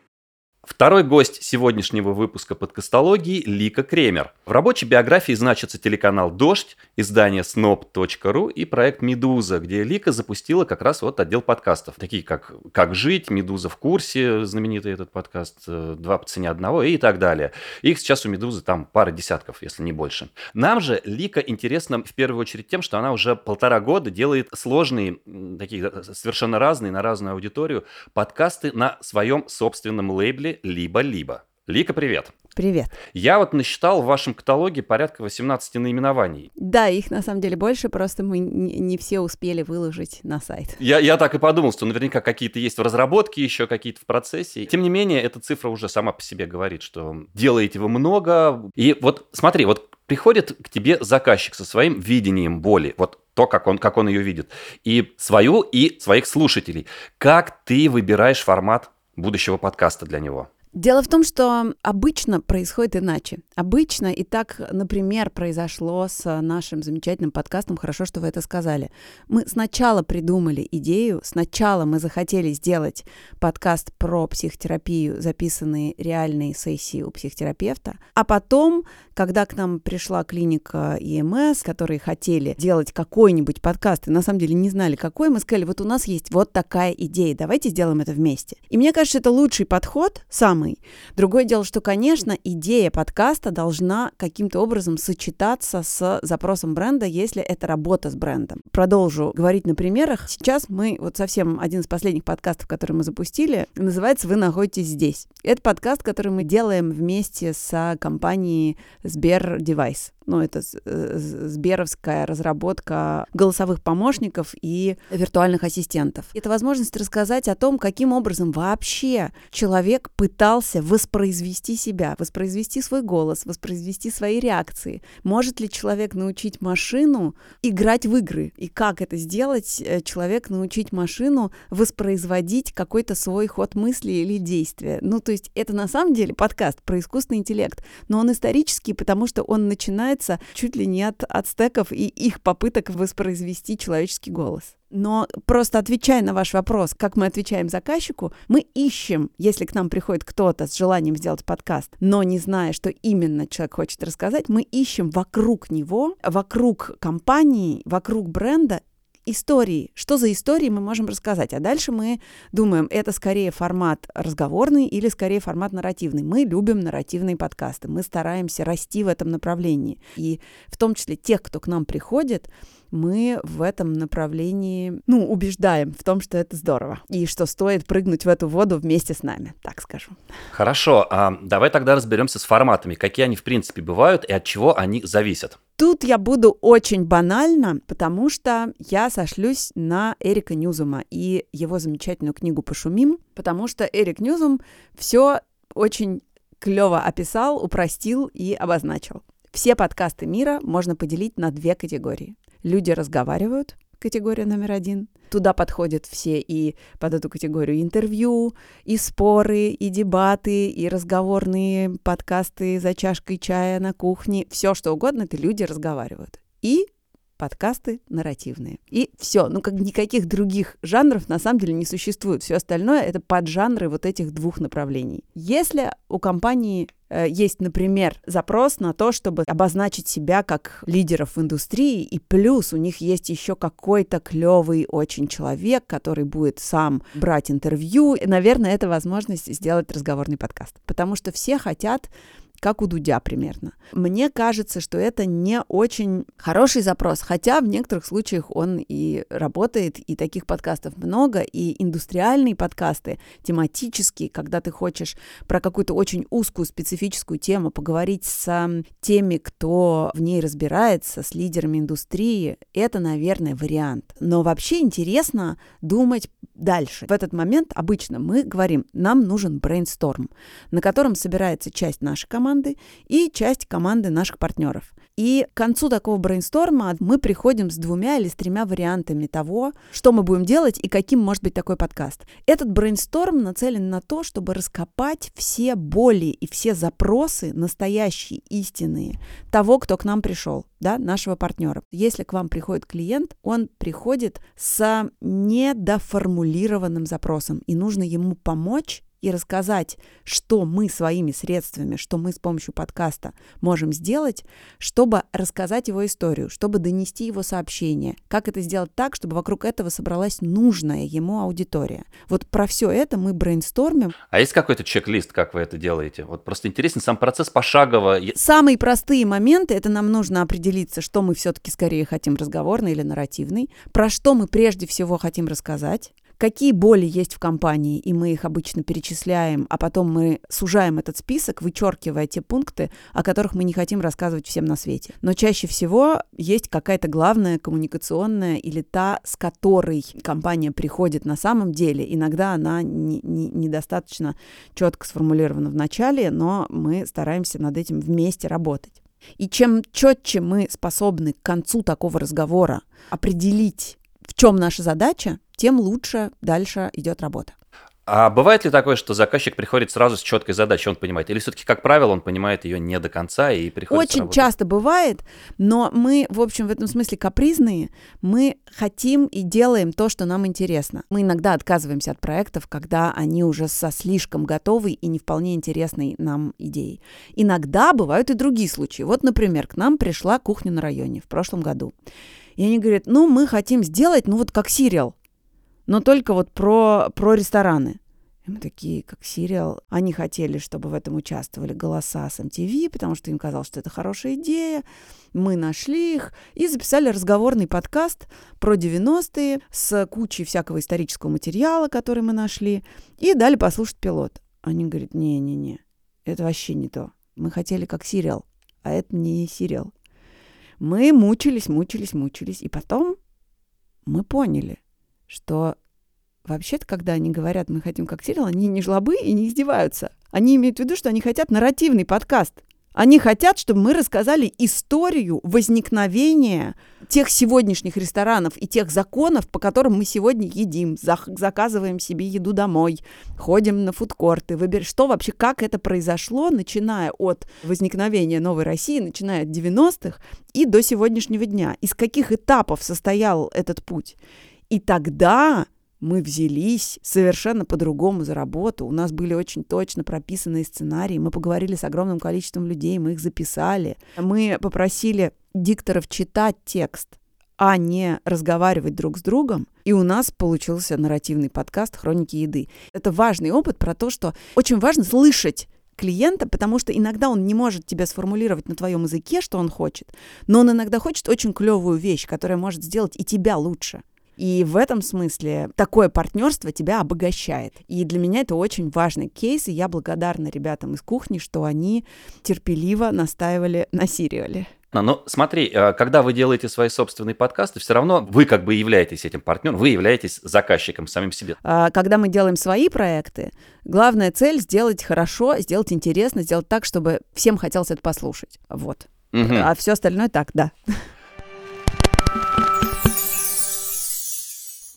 Второй гость сегодняшнего выпуска подкастологии – Лика Кремер. В рабочей биографии значится телеканал «Дождь», издание snob.ru и проект «Медуза», где Лика запустила как раз вот отдел подкастов, такие как «Как жить», «Медуза в курсе», знаменитый этот подкаст, э, «Два по цене одного» и так далее. Их сейчас у «Медузы» там пара десятков, если не больше. Нам же Лика интересна в первую очередь тем, что она уже полтора года делает сложные, такие э, совершенно разные, на разную аудиторию, подкасты на своем собственном лейбле либо-либо. Лика, привет. Привет. Я вот насчитал в вашем каталоге порядка 18 наименований. Да, их на самом деле больше, просто мы не все успели выложить на сайт. Я, я так и подумал, что наверняка какие-то есть в разработке, еще какие-то в процессе. Тем не менее, эта цифра уже сама по себе говорит, что делаете вы много. И вот смотри, вот приходит к тебе заказчик со своим видением боли, вот то, как он, как он ее видит, и свою, и своих слушателей. Как ты выбираешь формат будущего подкаста для него? Дело в том, что обычно происходит иначе. Обычно, и так, например, произошло с нашим замечательным подкастом, хорошо, что вы это сказали. Мы сначала придумали идею, сначала мы захотели сделать подкаст про психотерапию, записанные реальные сессии у психотерапевта, а потом, когда к нам пришла клиника ЕМС, которые хотели делать какой-нибудь подкаст, и на самом деле не знали, какой, мы сказали, вот у нас есть вот такая идея, давайте сделаем это вместе. И мне кажется, это лучший подход, самый самый. Другое дело, что, конечно, идея подкаста должна каким-то образом сочетаться с запросом бренда, если это работа с брендом. Продолжу говорить на примерах. Сейчас мы, вот совсем один из последних подкастов, который мы запустили, называется «Вы находитесь здесь». Это подкаст, который мы делаем вместе с компанией SberDevices ну, это э, сберовская разработка голосовых помощников и виртуальных ассистентов. Это возможность рассказать о том, каким образом вообще человек пытался воспроизвести себя, воспроизвести свой голос, воспроизвести свои реакции. Может ли человек научить машину играть в игры? И как это сделать? Э, человек научить машину воспроизводить какой-то свой ход мысли или действия. Ну, то есть это на самом деле подкаст про искусственный интеллект, но он исторический, потому что он начинает начинается чуть ли не от ацтеков и их попыток воспроизвести человеческий голос. Но просто отвечая на ваш вопрос, как мы отвечаем заказчику, мы ищем, если к нам приходит кто-то с желанием сделать подкаст, но не зная, что именно человек хочет рассказать, мы ищем вокруг него, вокруг компании, вокруг бренда истории. Что за истории мы можем рассказать? А дальше мы думаем, это скорее формат разговорный или скорее формат нарративный. Мы любим нарративные подкасты. Мы стараемся расти в этом направлении. И в том числе тех, кто к нам приходит, мы в этом направлении, ну, убеждаем в том, что это здорово, и что стоит прыгнуть в эту воду вместе с нами, так скажу. Хорошо, а давай тогда разберемся с форматами, какие они в принципе бывают и от чего они зависят. Тут я буду очень банально, потому что я сошлюсь на Эрика Ньюзума и его замечательную книгу «Пошумим», потому что Эрик Ньюзум все очень клево описал, упростил и обозначил. Все подкасты мира можно поделить на две категории. Люди разговаривают, категория номер один. Туда подходят все и под эту категорию интервью, и споры, и дебаты, и разговорные подкасты за чашкой чая на кухне. Все что угодно, это люди разговаривают. И подкасты нарративные. И все. Ну, как никаких других жанров на самом деле не существует. Все остальное — это поджанры вот этих двух направлений. Если у компании э, есть, например, запрос на то, чтобы обозначить себя как лидеров индустрии, и плюс у них есть еще какой-то клевый очень человек, который будет сам брать интервью, и, наверное, это возможность сделать разговорный подкаст. Потому что все хотят как у Дудя примерно. Мне кажется, что это не очень хороший запрос, хотя в некоторых случаях он и работает, и таких подкастов много, и индустриальные подкасты, тематические, когда ты хочешь про какую-то очень узкую специфическую тему поговорить с теми, кто в ней разбирается, с лидерами индустрии, это, наверное, вариант. Но вообще интересно думать дальше. В этот момент обычно мы говорим, нам нужен брейнсторм, на котором собирается часть нашей команды, команды и часть команды наших партнеров. И к концу такого брейнсторма мы приходим с двумя или с тремя вариантами того, что мы будем делать и каким может быть такой подкаст. Этот брейнсторм нацелен на то, чтобы раскопать все боли и все запросы, настоящие, истинные, того, кто к нам пришел, да, нашего партнера. Если к вам приходит клиент, он приходит с недоформулированным запросом, и нужно ему помочь и рассказать, что мы своими средствами, что мы с помощью подкаста можем сделать, чтобы рассказать его историю, чтобы донести его сообщение, как это сделать так, чтобы вокруг этого собралась нужная ему аудитория. Вот про все это мы брейнстормим. А есть какой-то чек-лист, как вы это делаете? Вот просто интересен сам процесс пошагово. Самые простые моменты, это нам нужно определиться, что мы все-таки скорее хотим разговорный или нарративный, про что мы прежде всего хотим рассказать, какие боли есть в компании, и мы их обычно перечисляем, а потом мы сужаем этот список, вычеркивая те пункты, о которых мы не хотим рассказывать всем на свете. Но чаще всего есть какая-то главная коммуникационная или та, с которой компания приходит на самом деле. Иногда она не, не, недостаточно четко сформулирована в начале, но мы стараемся над этим вместе работать. И чем четче мы способны к концу такого разговора определить, в чем наша задача, тем лучше дальше идет работа. А бывает ли такое, что заказчик приходит сразу с четкой задачей, он понимает? Или все-таки, как правило, он понимает ее не до конца и приходит Очень часто бывает, но мы, в общем, в этом смысле капризные. Мы хотим и делаем то, что нам интересно. Мы иногда отказываемся от проектов, когда они уже со слишком готовой и не вполне интересной нам идеей. Иногда бывают и другие случаи. Вот, например, к нам пришла кухня на районе в прошлом году. И они говорят, ну, мы хотим сделать, ну, вот как сериал но только вот про, про рестораны. И мы такие, как сериал. Они хотели, чтобы в этом участвовали голоса с MTV, потому что им казалось, что это хорошая идея. Мы нашли их и записали разговорный подкаст про 90-е с кучей всякого исторического материала, который мы нашли, и дали послушать пилот. Они говорят, не-не-не, это вообще не то. Мы хотели как сериал, а это не сериал. Мы мучились, мучились, мучились, и потом мы поняли – что вообще-то, когда они говорят, мы хотим как сериал, они не жлобы и не издеваются. Они имеют в виду, что они хотят нарративный подкаст. Они хотят, чтобы мы рассказали историю возникновения тех сегодняшних ресторанов и тех законов, по которым мы сегодня едим, заказываем себе еду домой, ходим на фудкорты, выбираем, что вообще, как это произошло, начиная от возникновения новой России, начиная от 90-х и до сегодняшнего дня. Из каких этапов состоял этот путь. И тогда мы взялись совершенно по-другому за работу. У нас были очень точно прописанные сценарии. Мы поговорили с огромным количеством людей, мы их записали. Мы попросили дикторов читать текст, а не разговаривать друг с другом. И у нас получился нарративный подкаст «Хроники еды». Это важный опыт про то, что очень важно слышать клиента, потому что иногда он не может тебе сформулировать на твоем языке, что он хочет, но он иногда хочет очень клевую вещь, которая может сделать и тебя лучше. И в этом смысле такое партнерство тебя обогащает. И для меня это очень важный кейс, и я благодарна ребятам из кухни, что они терпеливо настаивали на сериале. Но смотри, э, когда вы делаете свои собственные подкасты, все равно вы как бы являетесь этим партнером, вы являетесь заказчиком самим себе. А, когда мы делаем свои проекты, главная цель сделать хорошо, сделать интересно, сделать так, чтобы всем хотелось это послушать. Вот. Угу. А все остальное так, да.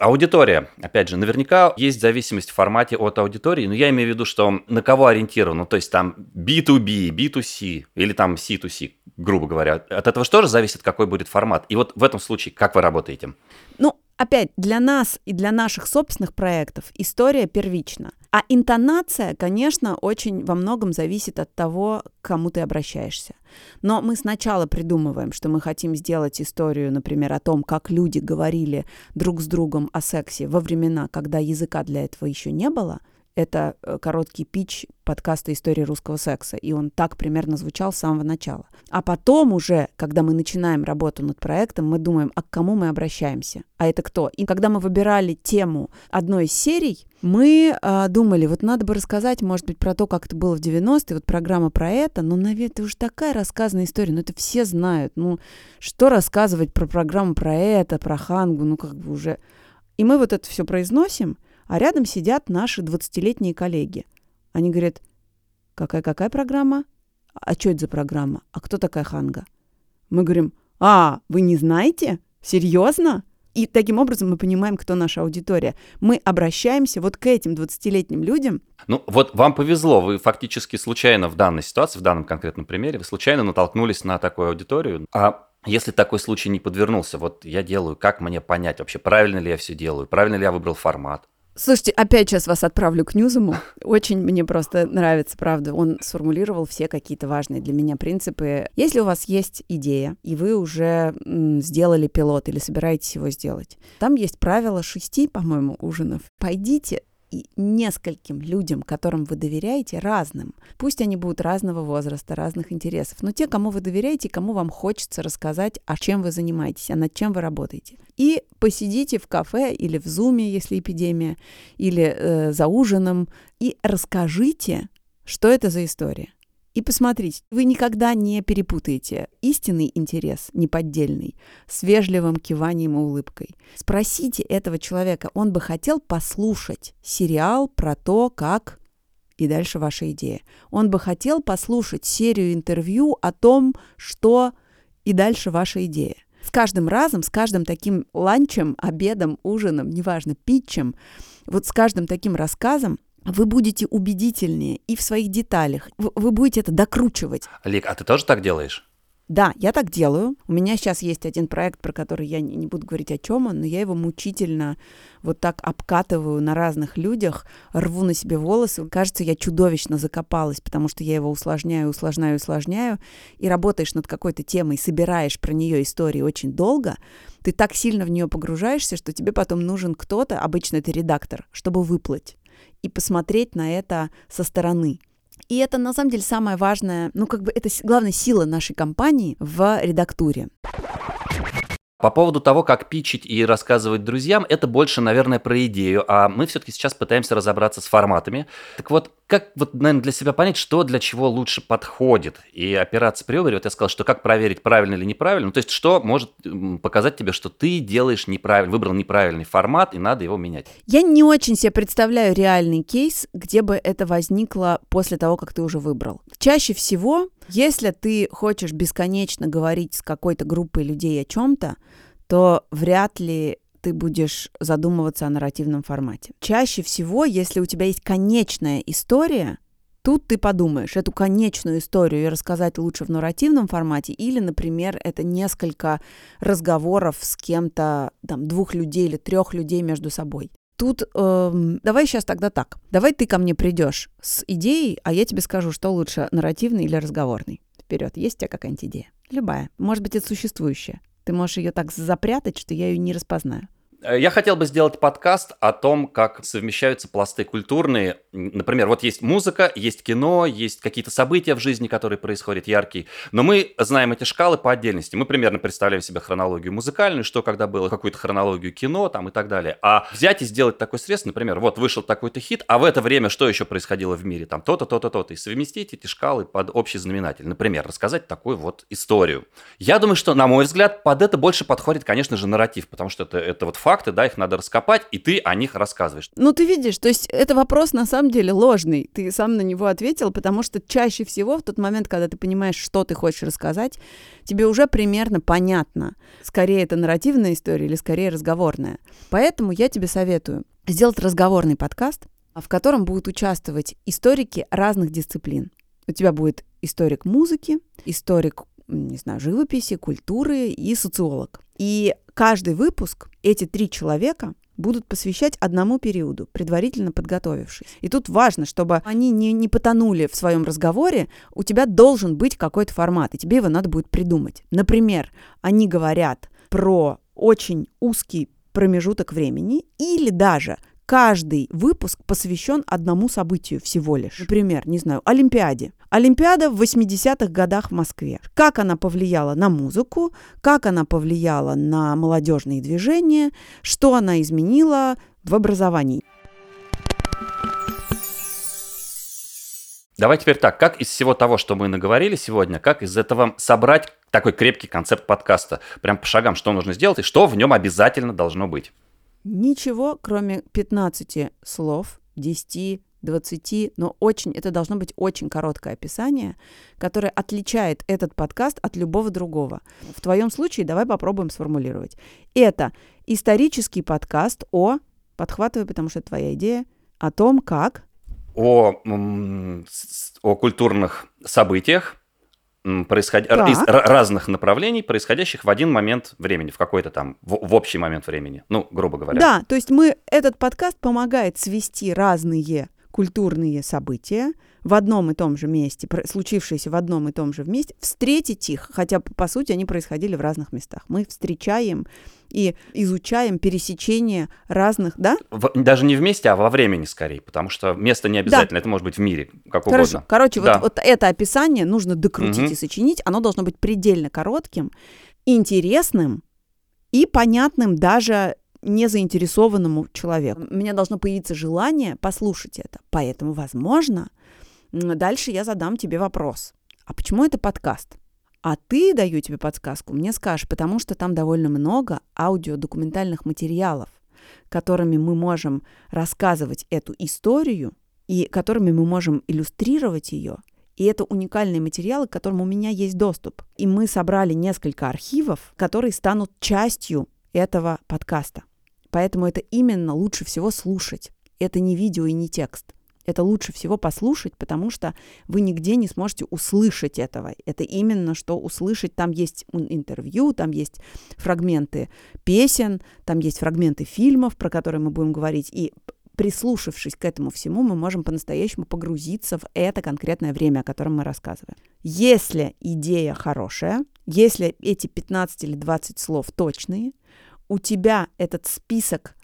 Аудитория. Опять же, наверняка есть зависимость в формате от аудитории, но я имею в виду, что на кого ориентировано, то есть там B2B, B2C или там C2C, грубо говоря. От этого же тоже зависит, какой будет формат. И вот в этом случае, как вы работаете? Ну, опять, для нас и для наших собственных проектов история первична. А интонация, конечно, очень во многом зависит от того, к кому ты обращаешься. Но мы сначала придумываем, что мы хотим сделать историю, например, о том, как люди говорили друг с другом о сексе во времена, когда языка для этого еще не было, это э, короткий пич подкаста «История русского секса», и он так примерно звучал с самого начала. А потом уже, когда мы начинаем работу над проектом, мы думаем, а к кому мы обращаемся? А это кто? И когда мы выбирали тему одной из серий, мы э, думали, вот надо бы рассказать, может быть, про то, как это было в 90-е, вот программа про это, но, наверное, это уже такая рассказанная история, ну это все знают, ну что рассказывать про программу про это, про Хангу, ну как бы уже... И мы вот это все произносим, а рядом сидят наши 20-летние коллеги. Они говорят, какая-какая программа? А что это за программа? А кто такая Ханга? Мы говорим, а, вы не знаете? Серьезно? И таким образом мы понимаем, кто наша аудитория. Мы обращаемся вот к этим 20-летним людям. Ну, вот вам повезло, вы фактически случайно в данной ситуации, в данном конкретном примере, вы случайно натолкнулись на такую аудиторию. А если такой случай не подвернулся, вот я делаю, как мне понять вообще, правильно ли я все делаю, правильно ли я выбрал формат? Слушайте, опять сейчас вас отправлю к Ньюзому. Очень мне просто нравится, правда. Он сформулировал все какие-то важные для меня принципы. Если у вас есть идея, и вы уже сделали пилот или собираетесь его сделать, там есть правило шести, по-моему, ужинов. Пойдите и нескольким людям, которым вы доверяете, разным. Пусть они будут разного возраста, разных интересов, но те, кому вы доверяете, кому вам хочется рассказать, о чем вы занимаетесь, а над чем вы работаете. И посидите в кафе или в зуме, если эпидемия, или э, за ужином, и расскажите, что это за история. И посмотрите, вы никогда не перепутаете истинный интерес, неподдельный, с вежливым киванием и улыбкой. Спросите этого человека, он бы хотел послушать сериал про то, как... И дальше ваша идея. Он бы хотел послушать серию интервью о том, что... И дальше ваша идея. С каждым разом, с каждым таким ланчем, обедом, ужином, неважно, питчем, вот с каждым таким рассказом вы будете убедительнее и в своих деталях. Вы, вы будете это докручивать. Олег, а ты тоже так делаешь? Да, я так делаю. У меня сейчас есть один проект, про который я не, не буду говорить о чем он, но я его мучительно вот так обкатываю на разных людях, рву на себе волосы. Кажется, я чудовищно закопалась, потому что я его усложняю, усложняю, усложняю. И работаешь над какой-то темой, собираешь про нее истории очень долго. Ты так сильно в нее погружаешься, что тебе потом нужен кто-то, обычно это редактор, чтобы выплыть и посмотреть на это со стороны. И это, на самом деле, самое важное, ну, как бы это главная сила нашей компании в редактуре. По поводу того, как пичить и рассказывать друзьям, это больше, наверное, про идею, а мы все-таки сейчас пытаемся разобраться с форматами. Так вот, как вот, наверное, для себя понять, что для чего лучше подходит? И опираться приори, вот я сказал, что как проверить, правильно или неправильно, ну, то есть что может показать тебе, что ты делаешь неправильно, выбрал неправильный формат, и надо его менять? Я не очень себе представляю реальный кейс, где бы это возникло после того, как ты уже выбрал. Чаще всего если ты хочешь бесконечно говорить с какой-то группой людей о чем-то, то вряд ли ты будешь задумываться о нарративном формате. Чаще всего, если у тебя есть конечная история, Тут ты подумаешь, эту конечную историю рассказать лучше в нарративном формате или, например, это несколько разговоров с кем-то, там, двух людей или трех людей между собой. Тут э, давай сейчас тогда так. Давай ты ко мне придешь с идеей, а я тебе скажу, что лучше, нарративный или разговорный. Вперед, есть у тебя какая-нибудь идея? Любая. Может быть, это существующая. Ты можешь ее так запрятать, что я ее не распознаю. Э, я хотел бы сделать подкаст о том, как совмещаются пласты культурные. Например, вот есть музыка, есть кино, есть какие-то события в жизни, которые происходят яркие. Но мы знаем эти шкалы по отдельности. Мы примерно представляем себе хронологию музыкальную, что когда было, какую-то хронологию кино там и так далее. А взять и сделать такой срез, например, вот вышел такой-то хит, а в это время что еще происходило в мире? Там то-то, то-то, то-то. И совместить эти шкалы под общий знаменатель. Например, рассказать такую вот историю. Я думаю, что, на мой взгляд, под это больше подходит, конечно же, нарратив, потому что это, это вот факт факты, да, их надо раскопать, и ты о них рассказываешь. Ну, ты видишь, то есть это вопрос на самом деле ложный. Ты сам на него ответил, потому что чаще всего в тот момент, когда ты понимаешь, что ты хочешь рассказать, тебе уже примерно понятно, скорее это нарративная история или скорее разговорная. Поэтому я тебе советую сделать разговорный подкаст, в котором будут участвовать историки разных дисциплин. У тебя будет историк музыки, историк не знаю, живописи, культуры и социолог. И каждый выпуск эти три человека будут посвящать одному периоду, предварительно подготовившись. И тут важно, чтобы они не, не потонули в своем разговоре, у тебя должен быть какой-то формат, и тебе его надо будет придумать. Например, они говорят про очень узкий промежуток времени или даже каждый выпуск посвящен одному событию всего лишь. Например, не знаю, Олимпиаде. Олимпиада в 80-х годах в Москве. Как она повлияла на музыку, как она повлияла на молодежные движения, что она изменила в образовании. Давай теперь так, как из всего того, что мы наговорили сегодня, как из этого собрать такой крепкий концепт подкаста? Прям по шагам, что нужно сделать и что в нем обязательно должно быть? Ничего, кроме 15 слов, 10, 20, но очень, это должно быть очень короткое описание, которое отличает этот подкаст от любого другого. В твоем случае давай попробуем сформулировать. Это исторический подкаст о, подхватываю, потому что это твоя идея, о том, как... О, о культурных событиях, происход... из разных направлений, происходящих в один момент времени, в какой-то там, в, в общий момент времени, ну, грубо говоря. Да, то есть мы, этот подкаст помогает свести разные культурные события в одном и том же месте, случившиеся в одном и том же месте, встретить их, хотя, по сути, они происходили в разных местах. Мы встречаем и изучаем пересечение разных, да? В, даже не вместе, а во времени скорее, потому что место не обязательно, да. это может быть в мире, как Хорошо. угодно. Короче, да. вот, вот это описание нужно докрутить угу. и сочинить, оно должно быть предельно коротким, интересным и понятным даже незаинтересованному человеку. У меня должно появиться желание послушать это. Поэтому, возможно, дальше я задам тебе вопрос. А почему это подкаст? А ты, даю тебе подсказку, мне скажешь, потому что там довольно много аудиодокументальных материалов, которыми мы можем рассказывать эту историю и которыми мы можем иллюстрировать ее. И это уникальные материалы, к которым у меня есть доступ. И мы собрали несколько архивов, которые станут частью этого подкаста. Поэтому это именно лучше всего слушать. Это не видео и не текст. Это лучше всего послушать, потому что вы нигде не сможете услышать этого. Это именно что услышать. Там есть интервью, там есть фрагменты песен, там есть фрагменты фильмов, про которые мы будем говорить. И прислушавшись к этому всему, мы можем по-настоящему погрузиться в это конкретное время, о котором мы рассказываем. Если идея хорошая, если эти 15 или 20 слов точные, у тебя этот список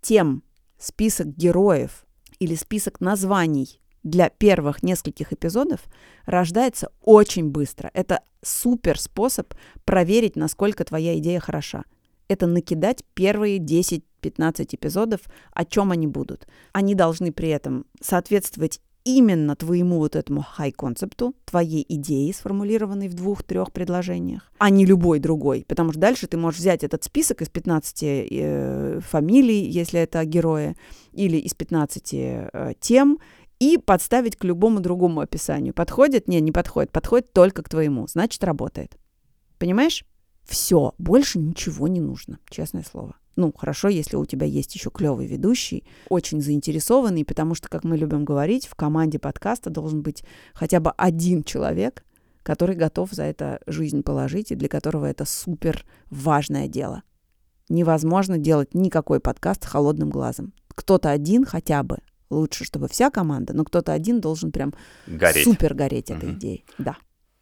тем, список героев или список названий для первых нескольких эпизодов рождается очень быстро. Это супер способ проверить, насколько твоя идея хороша. Это накидать первые 10-15 эпизодов, о чем они будут. Они должны при этом соответствовать именно твоему вот этому хай-концепту, твоей идеи, сформулированной в двух-трех предложениях, а не любой другой. Потому что дальше ты можешь взять этот список из 15 э, фамилий, если это герои, или из 15 э, тем, и подставить к любому другому описанию. Подходит? Не, не подходит. Подходит только к твоему. Значит, работает. Понимаешь? Все, больше ничего не нужно, честное слово. Ну, хорошо, если у тебя есть еще клевый ведущий, очень заинтересованный, потому что, как мы любим говорить, в команде подкаста должен быть хотя бы один человек, который готов за это жизнь положить и для которого это супер важное дело. Невозможно делать никакой подкаст холодным глазом. Кто-то один хотя бы, лучше, чтобы вся команда, но кто-то один должен прям Гореть. супер гореть этой Мгм. идеей. Да.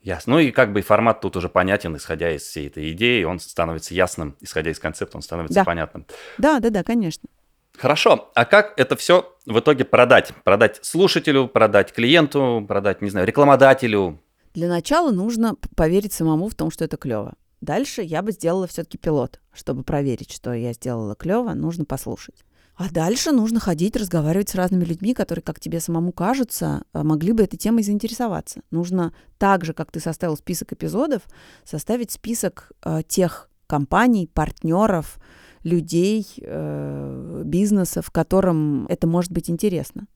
Ясно. Ну и как бы формат тут уже понятен, исходя из всей этой идеи, он становится ясным, исходя из концепта, он становится Да. понятным. Да, да, да, конечно. Хорошо, а как это все в итоге продать? Продать слушателю, продать клиенту, продать, не знаю, рекламодателю? Для начала нужно поверить самому в том, что это клево. Дальше я бы сделала все-таки пилот. Чтобы проверить, что я сделала клево, нужно послушать. А дальше нужно ходить, разговаривать с разными людьми, которые, как тебе самому кажутся, а, могли бы этой темой заинтересоваться. Нужно так же, как ты составил список эпизодов, составить список э, тех компаний, партнеров, людей, э, бизнесов, которым это может быть интересно.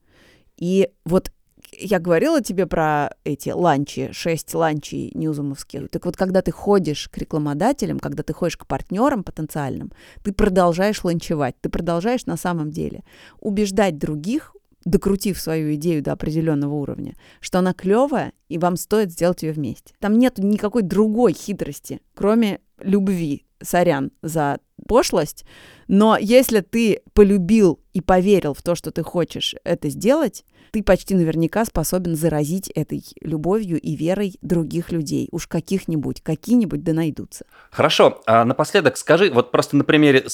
И вот я говорила тебе про эти ланчи, шесть ланчей ньюзумовских. Так вот, когда ты ходишь к рекламодателям, когда ты ходишь к партнерам потенциальным, ты продолжаешь ланчевать, ты продолжаешь на самом деле убеждать других, докрутив свою идею до определенного уровня, что она клевая, и вам стоит сделать ее вместе. Там нет никакой другой хитрости, кроме любви. Сорян за пошлость, но если ты полюбил и поверил в то, что ты хочешь это сделать, ты почти наверняка способен заразить этой любовью и верой других людей. Уж каких-нибудь, какие-нибудь да найдутся. Хорошо, а напоследок скажи, вот просто на примере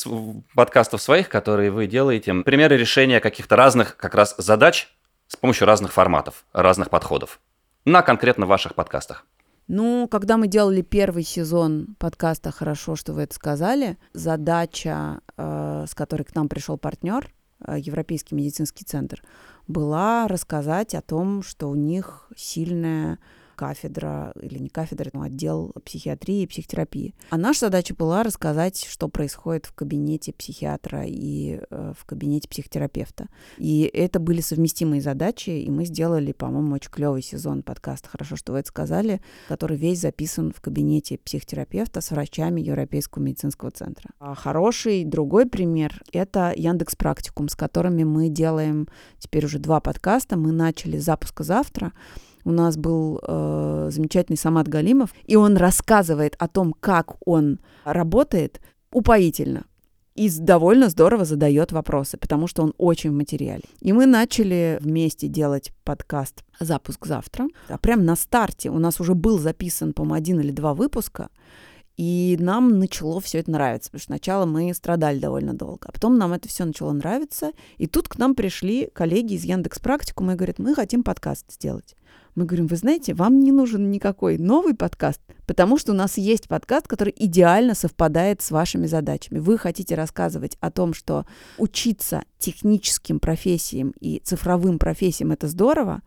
подкастов своих, которые вы делаете, примеры решения каких-то разных как раз задач с помощью разных форматов, разных подходов на конкретно ваших подкастах. Ну, когда мы делали первый сезон подкаста «Хорошо, что вы это сказали», задача, э, с которой к нам пришел партнер, э, Европейский медицинский центр, была рассказать о том, что у них сильная кафедра, или не кафедра, но отдел психиатрии и психотерапии. А наша задача была рассказать, что происходит в кабинете психиатра и э, в кабинете психотерапевта. И это были совместимые задачи, и мы сделали, по-моему, очень клевый сезон подкаста «Хорошо, что вы это сказали», который весь записан в кабинете психотерапевта с врачами Европейского медицинского центра. А хороший другой пример — это Яндекс Практикум, с которыми мы делаем теперь уже два подкаста. Мы начали с запуска завтра. У нас был э, замечательный Самат Галимов, и он рассказывает о том, как он работает, упоительно. И довольно здорово задает вопросы, потому что он очень в материале. И мы начали вместе делать подкаст «Запуск завтра». А прям на старте у нас уже был записан, по-моему, один или два выпуска, и нам начало все это нравиться, потому что сначала мы страдали довольно долго, а потом нам это все начало нравиться, и тут к нам пришли коллеги из Яндекс Практикума и говорят, мы хотим подкаст сделать. Мы говорим, вы знаете, вам не нужен никакой новый подкаст, потому что у нас есть подкаст, который идеально совпадает с вашими задачами. Вы хотите рассказывать о том, что учиться техническим профессиям и цифровым профессиям это здорово,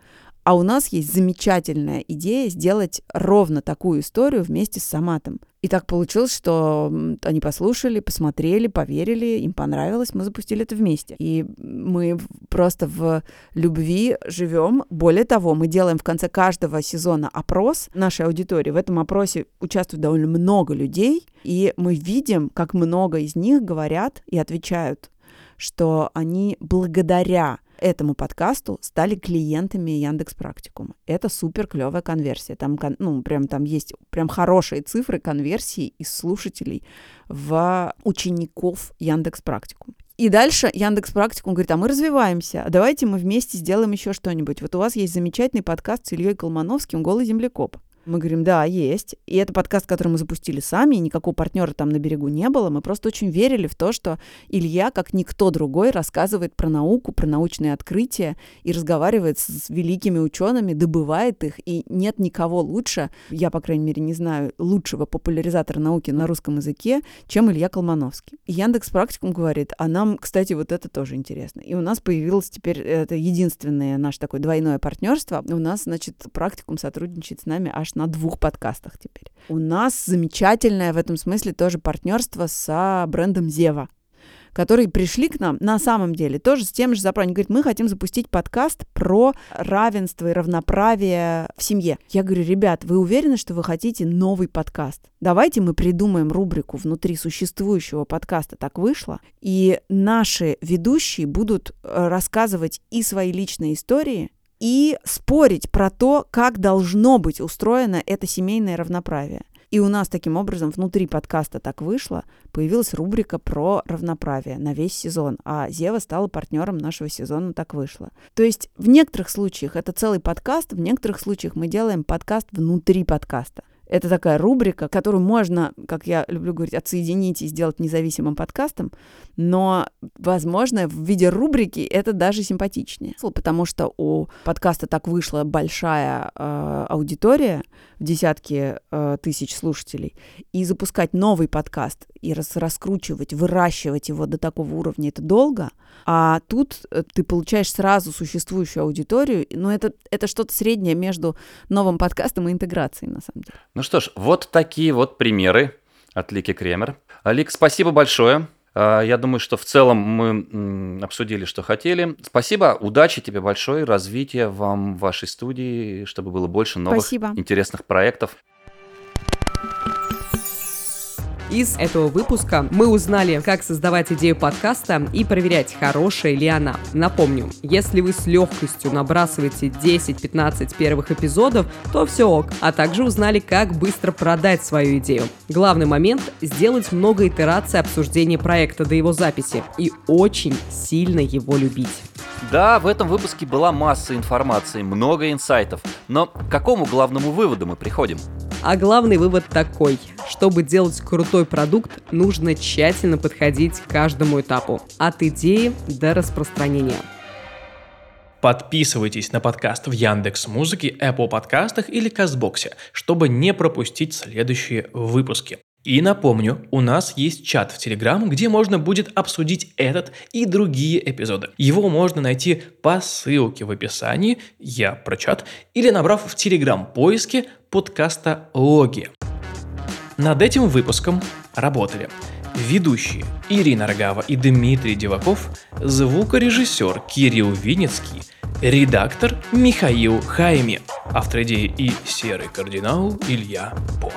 а у нас есть замечательная идея сделать ровно такую историю вместе с Саматом. И так получилось, что они послушали, посмотрели, поверили, им понравилось, мы запустили это вместе. И мы просто в любви живем. Более того, мы делаем в конце каждого сезона опрос нашей аудитории. В этом опросе участвует довольно много людей, и мы видим, как много из них говорят и отвечают, что они благодаря этому подкасту стали клиентами Яндекс Практикума. Это супер клевая конверсия. Там, ну, прям там есть прям хорошие цифры конверсии из слушателей в учеников Яндекс Практикум. И дальше Яндекс Практикум говорит, а мы развиваемся, давайте мы вместе сделаем еще что-нибудь. Вот у вас есть замечательный подкаст с Ильей Колмановским «Голый землекоп». Мы говорим, да, есть. И это подкаст, который мы запустили сами, и никакого партнера там на берегу не было. Мы просто очень верили в то, что Илья, как никто другой, рассказывает про науку, про научные открытия и разговаривает с великими учеными, добывает их, и нет никого лучше, я, по крайней мере, не знаю, лучшего популяризатора науки на русском языке, чем Илья Колмановский. Яндекс Практикум говорит, а нам, кстати, вот это тоже интересно. И у нас появилось теперь, это единственное наше такое двойное партнерство. У нас, значит, Практикум сотрудничает с нами аж на двух подкастах теперь. У нас замечательное в этом смысле тоже партнерство с брендом Зева которые пришли к нам на самом деле тоже с тем же запросом. Они говорят, мы хотим запустить подкаст про равенство и равноправие в семье. Я говорю, ребят, вы уверены, что вы хотите новый подкаст? Давайте мы придумаем рубрику внутри существующего подкаста «Так вышло», и наши ведущие будут рассказывать и свои личные истории, и спорить про то, как должно быть устроено это семейное равноправие. И у нас таким образом внутри подкаста так вышло, появилась рубрика про равноправие на весь сезон, а Зева стала партнером нашего сезона «Так вышло». То есть в некоторых случаях это целый подкаст, в некоторых случаях мы делаем подкаст внутри подкаста. Это такая рубрика, которую можно, как я люблю говорить, отсоединить и сделать независимым подкастом, но, возможно, в виде рубрики это даже симпатичнее. Потому что у подкаста так вышла большая э, аудитория, в десятки э, тысяч слушателей, и запускать новый подкаст и рас раскручивать, выращивать его до такого уровня, это долго, а тут э, ты получаешь сразу существующую аудиторию, но это, это что-то среднее между новым подкастом и интеграцией, на самом деле. Ну что ж, вот такие вот примеры от Лики Кремер. Лик, спасибо большое. А, я думаю, что в целом мы обсудили, что хотели. Спасибо, удачи тебе большое, развития вам в вашей студии, чтобы было больше новых Спасибо. интересных проектов. Из этого выпуска мы узнали, как создавать идею подкаста и проверять, хорошая ли она. Напомню, если вы с легкостью набрасываете 10-15 первых эпизодов, то все ок. А также узнали, как быстро продать свою идею. Главный момент – сделать много итераций обсуждения проекта до его записи и очень сильно его любить. Да, в этом выпуске была масса информации, много инсайтов. Но к какому главному выводу мы приходим? А главный вывод такой. Чтобы делать крутой продукт, нужно тщательно подходить к каждому этапу. От идеи до распространения. Подписывайтесь на подкаст в Яндекс Музыке, Apple подкастах или Кастбоксе, чтобы не пропустить следующие выпуски. И напомню, у нас есть чат в Телеграм, где можно будет обсудить этот и другие эпизоды. Его можно найти по ссылке в описании, я про чат, или набрав в Телеграм поиске подкаста «Логи». Над этим выпуском работали ведущие Ирина Рогава и Дмитрий Деваков, звукорежиссер Кирилл Винницкий, редактор Михаил Хайми, автор идеи и серый кардинал Илья По.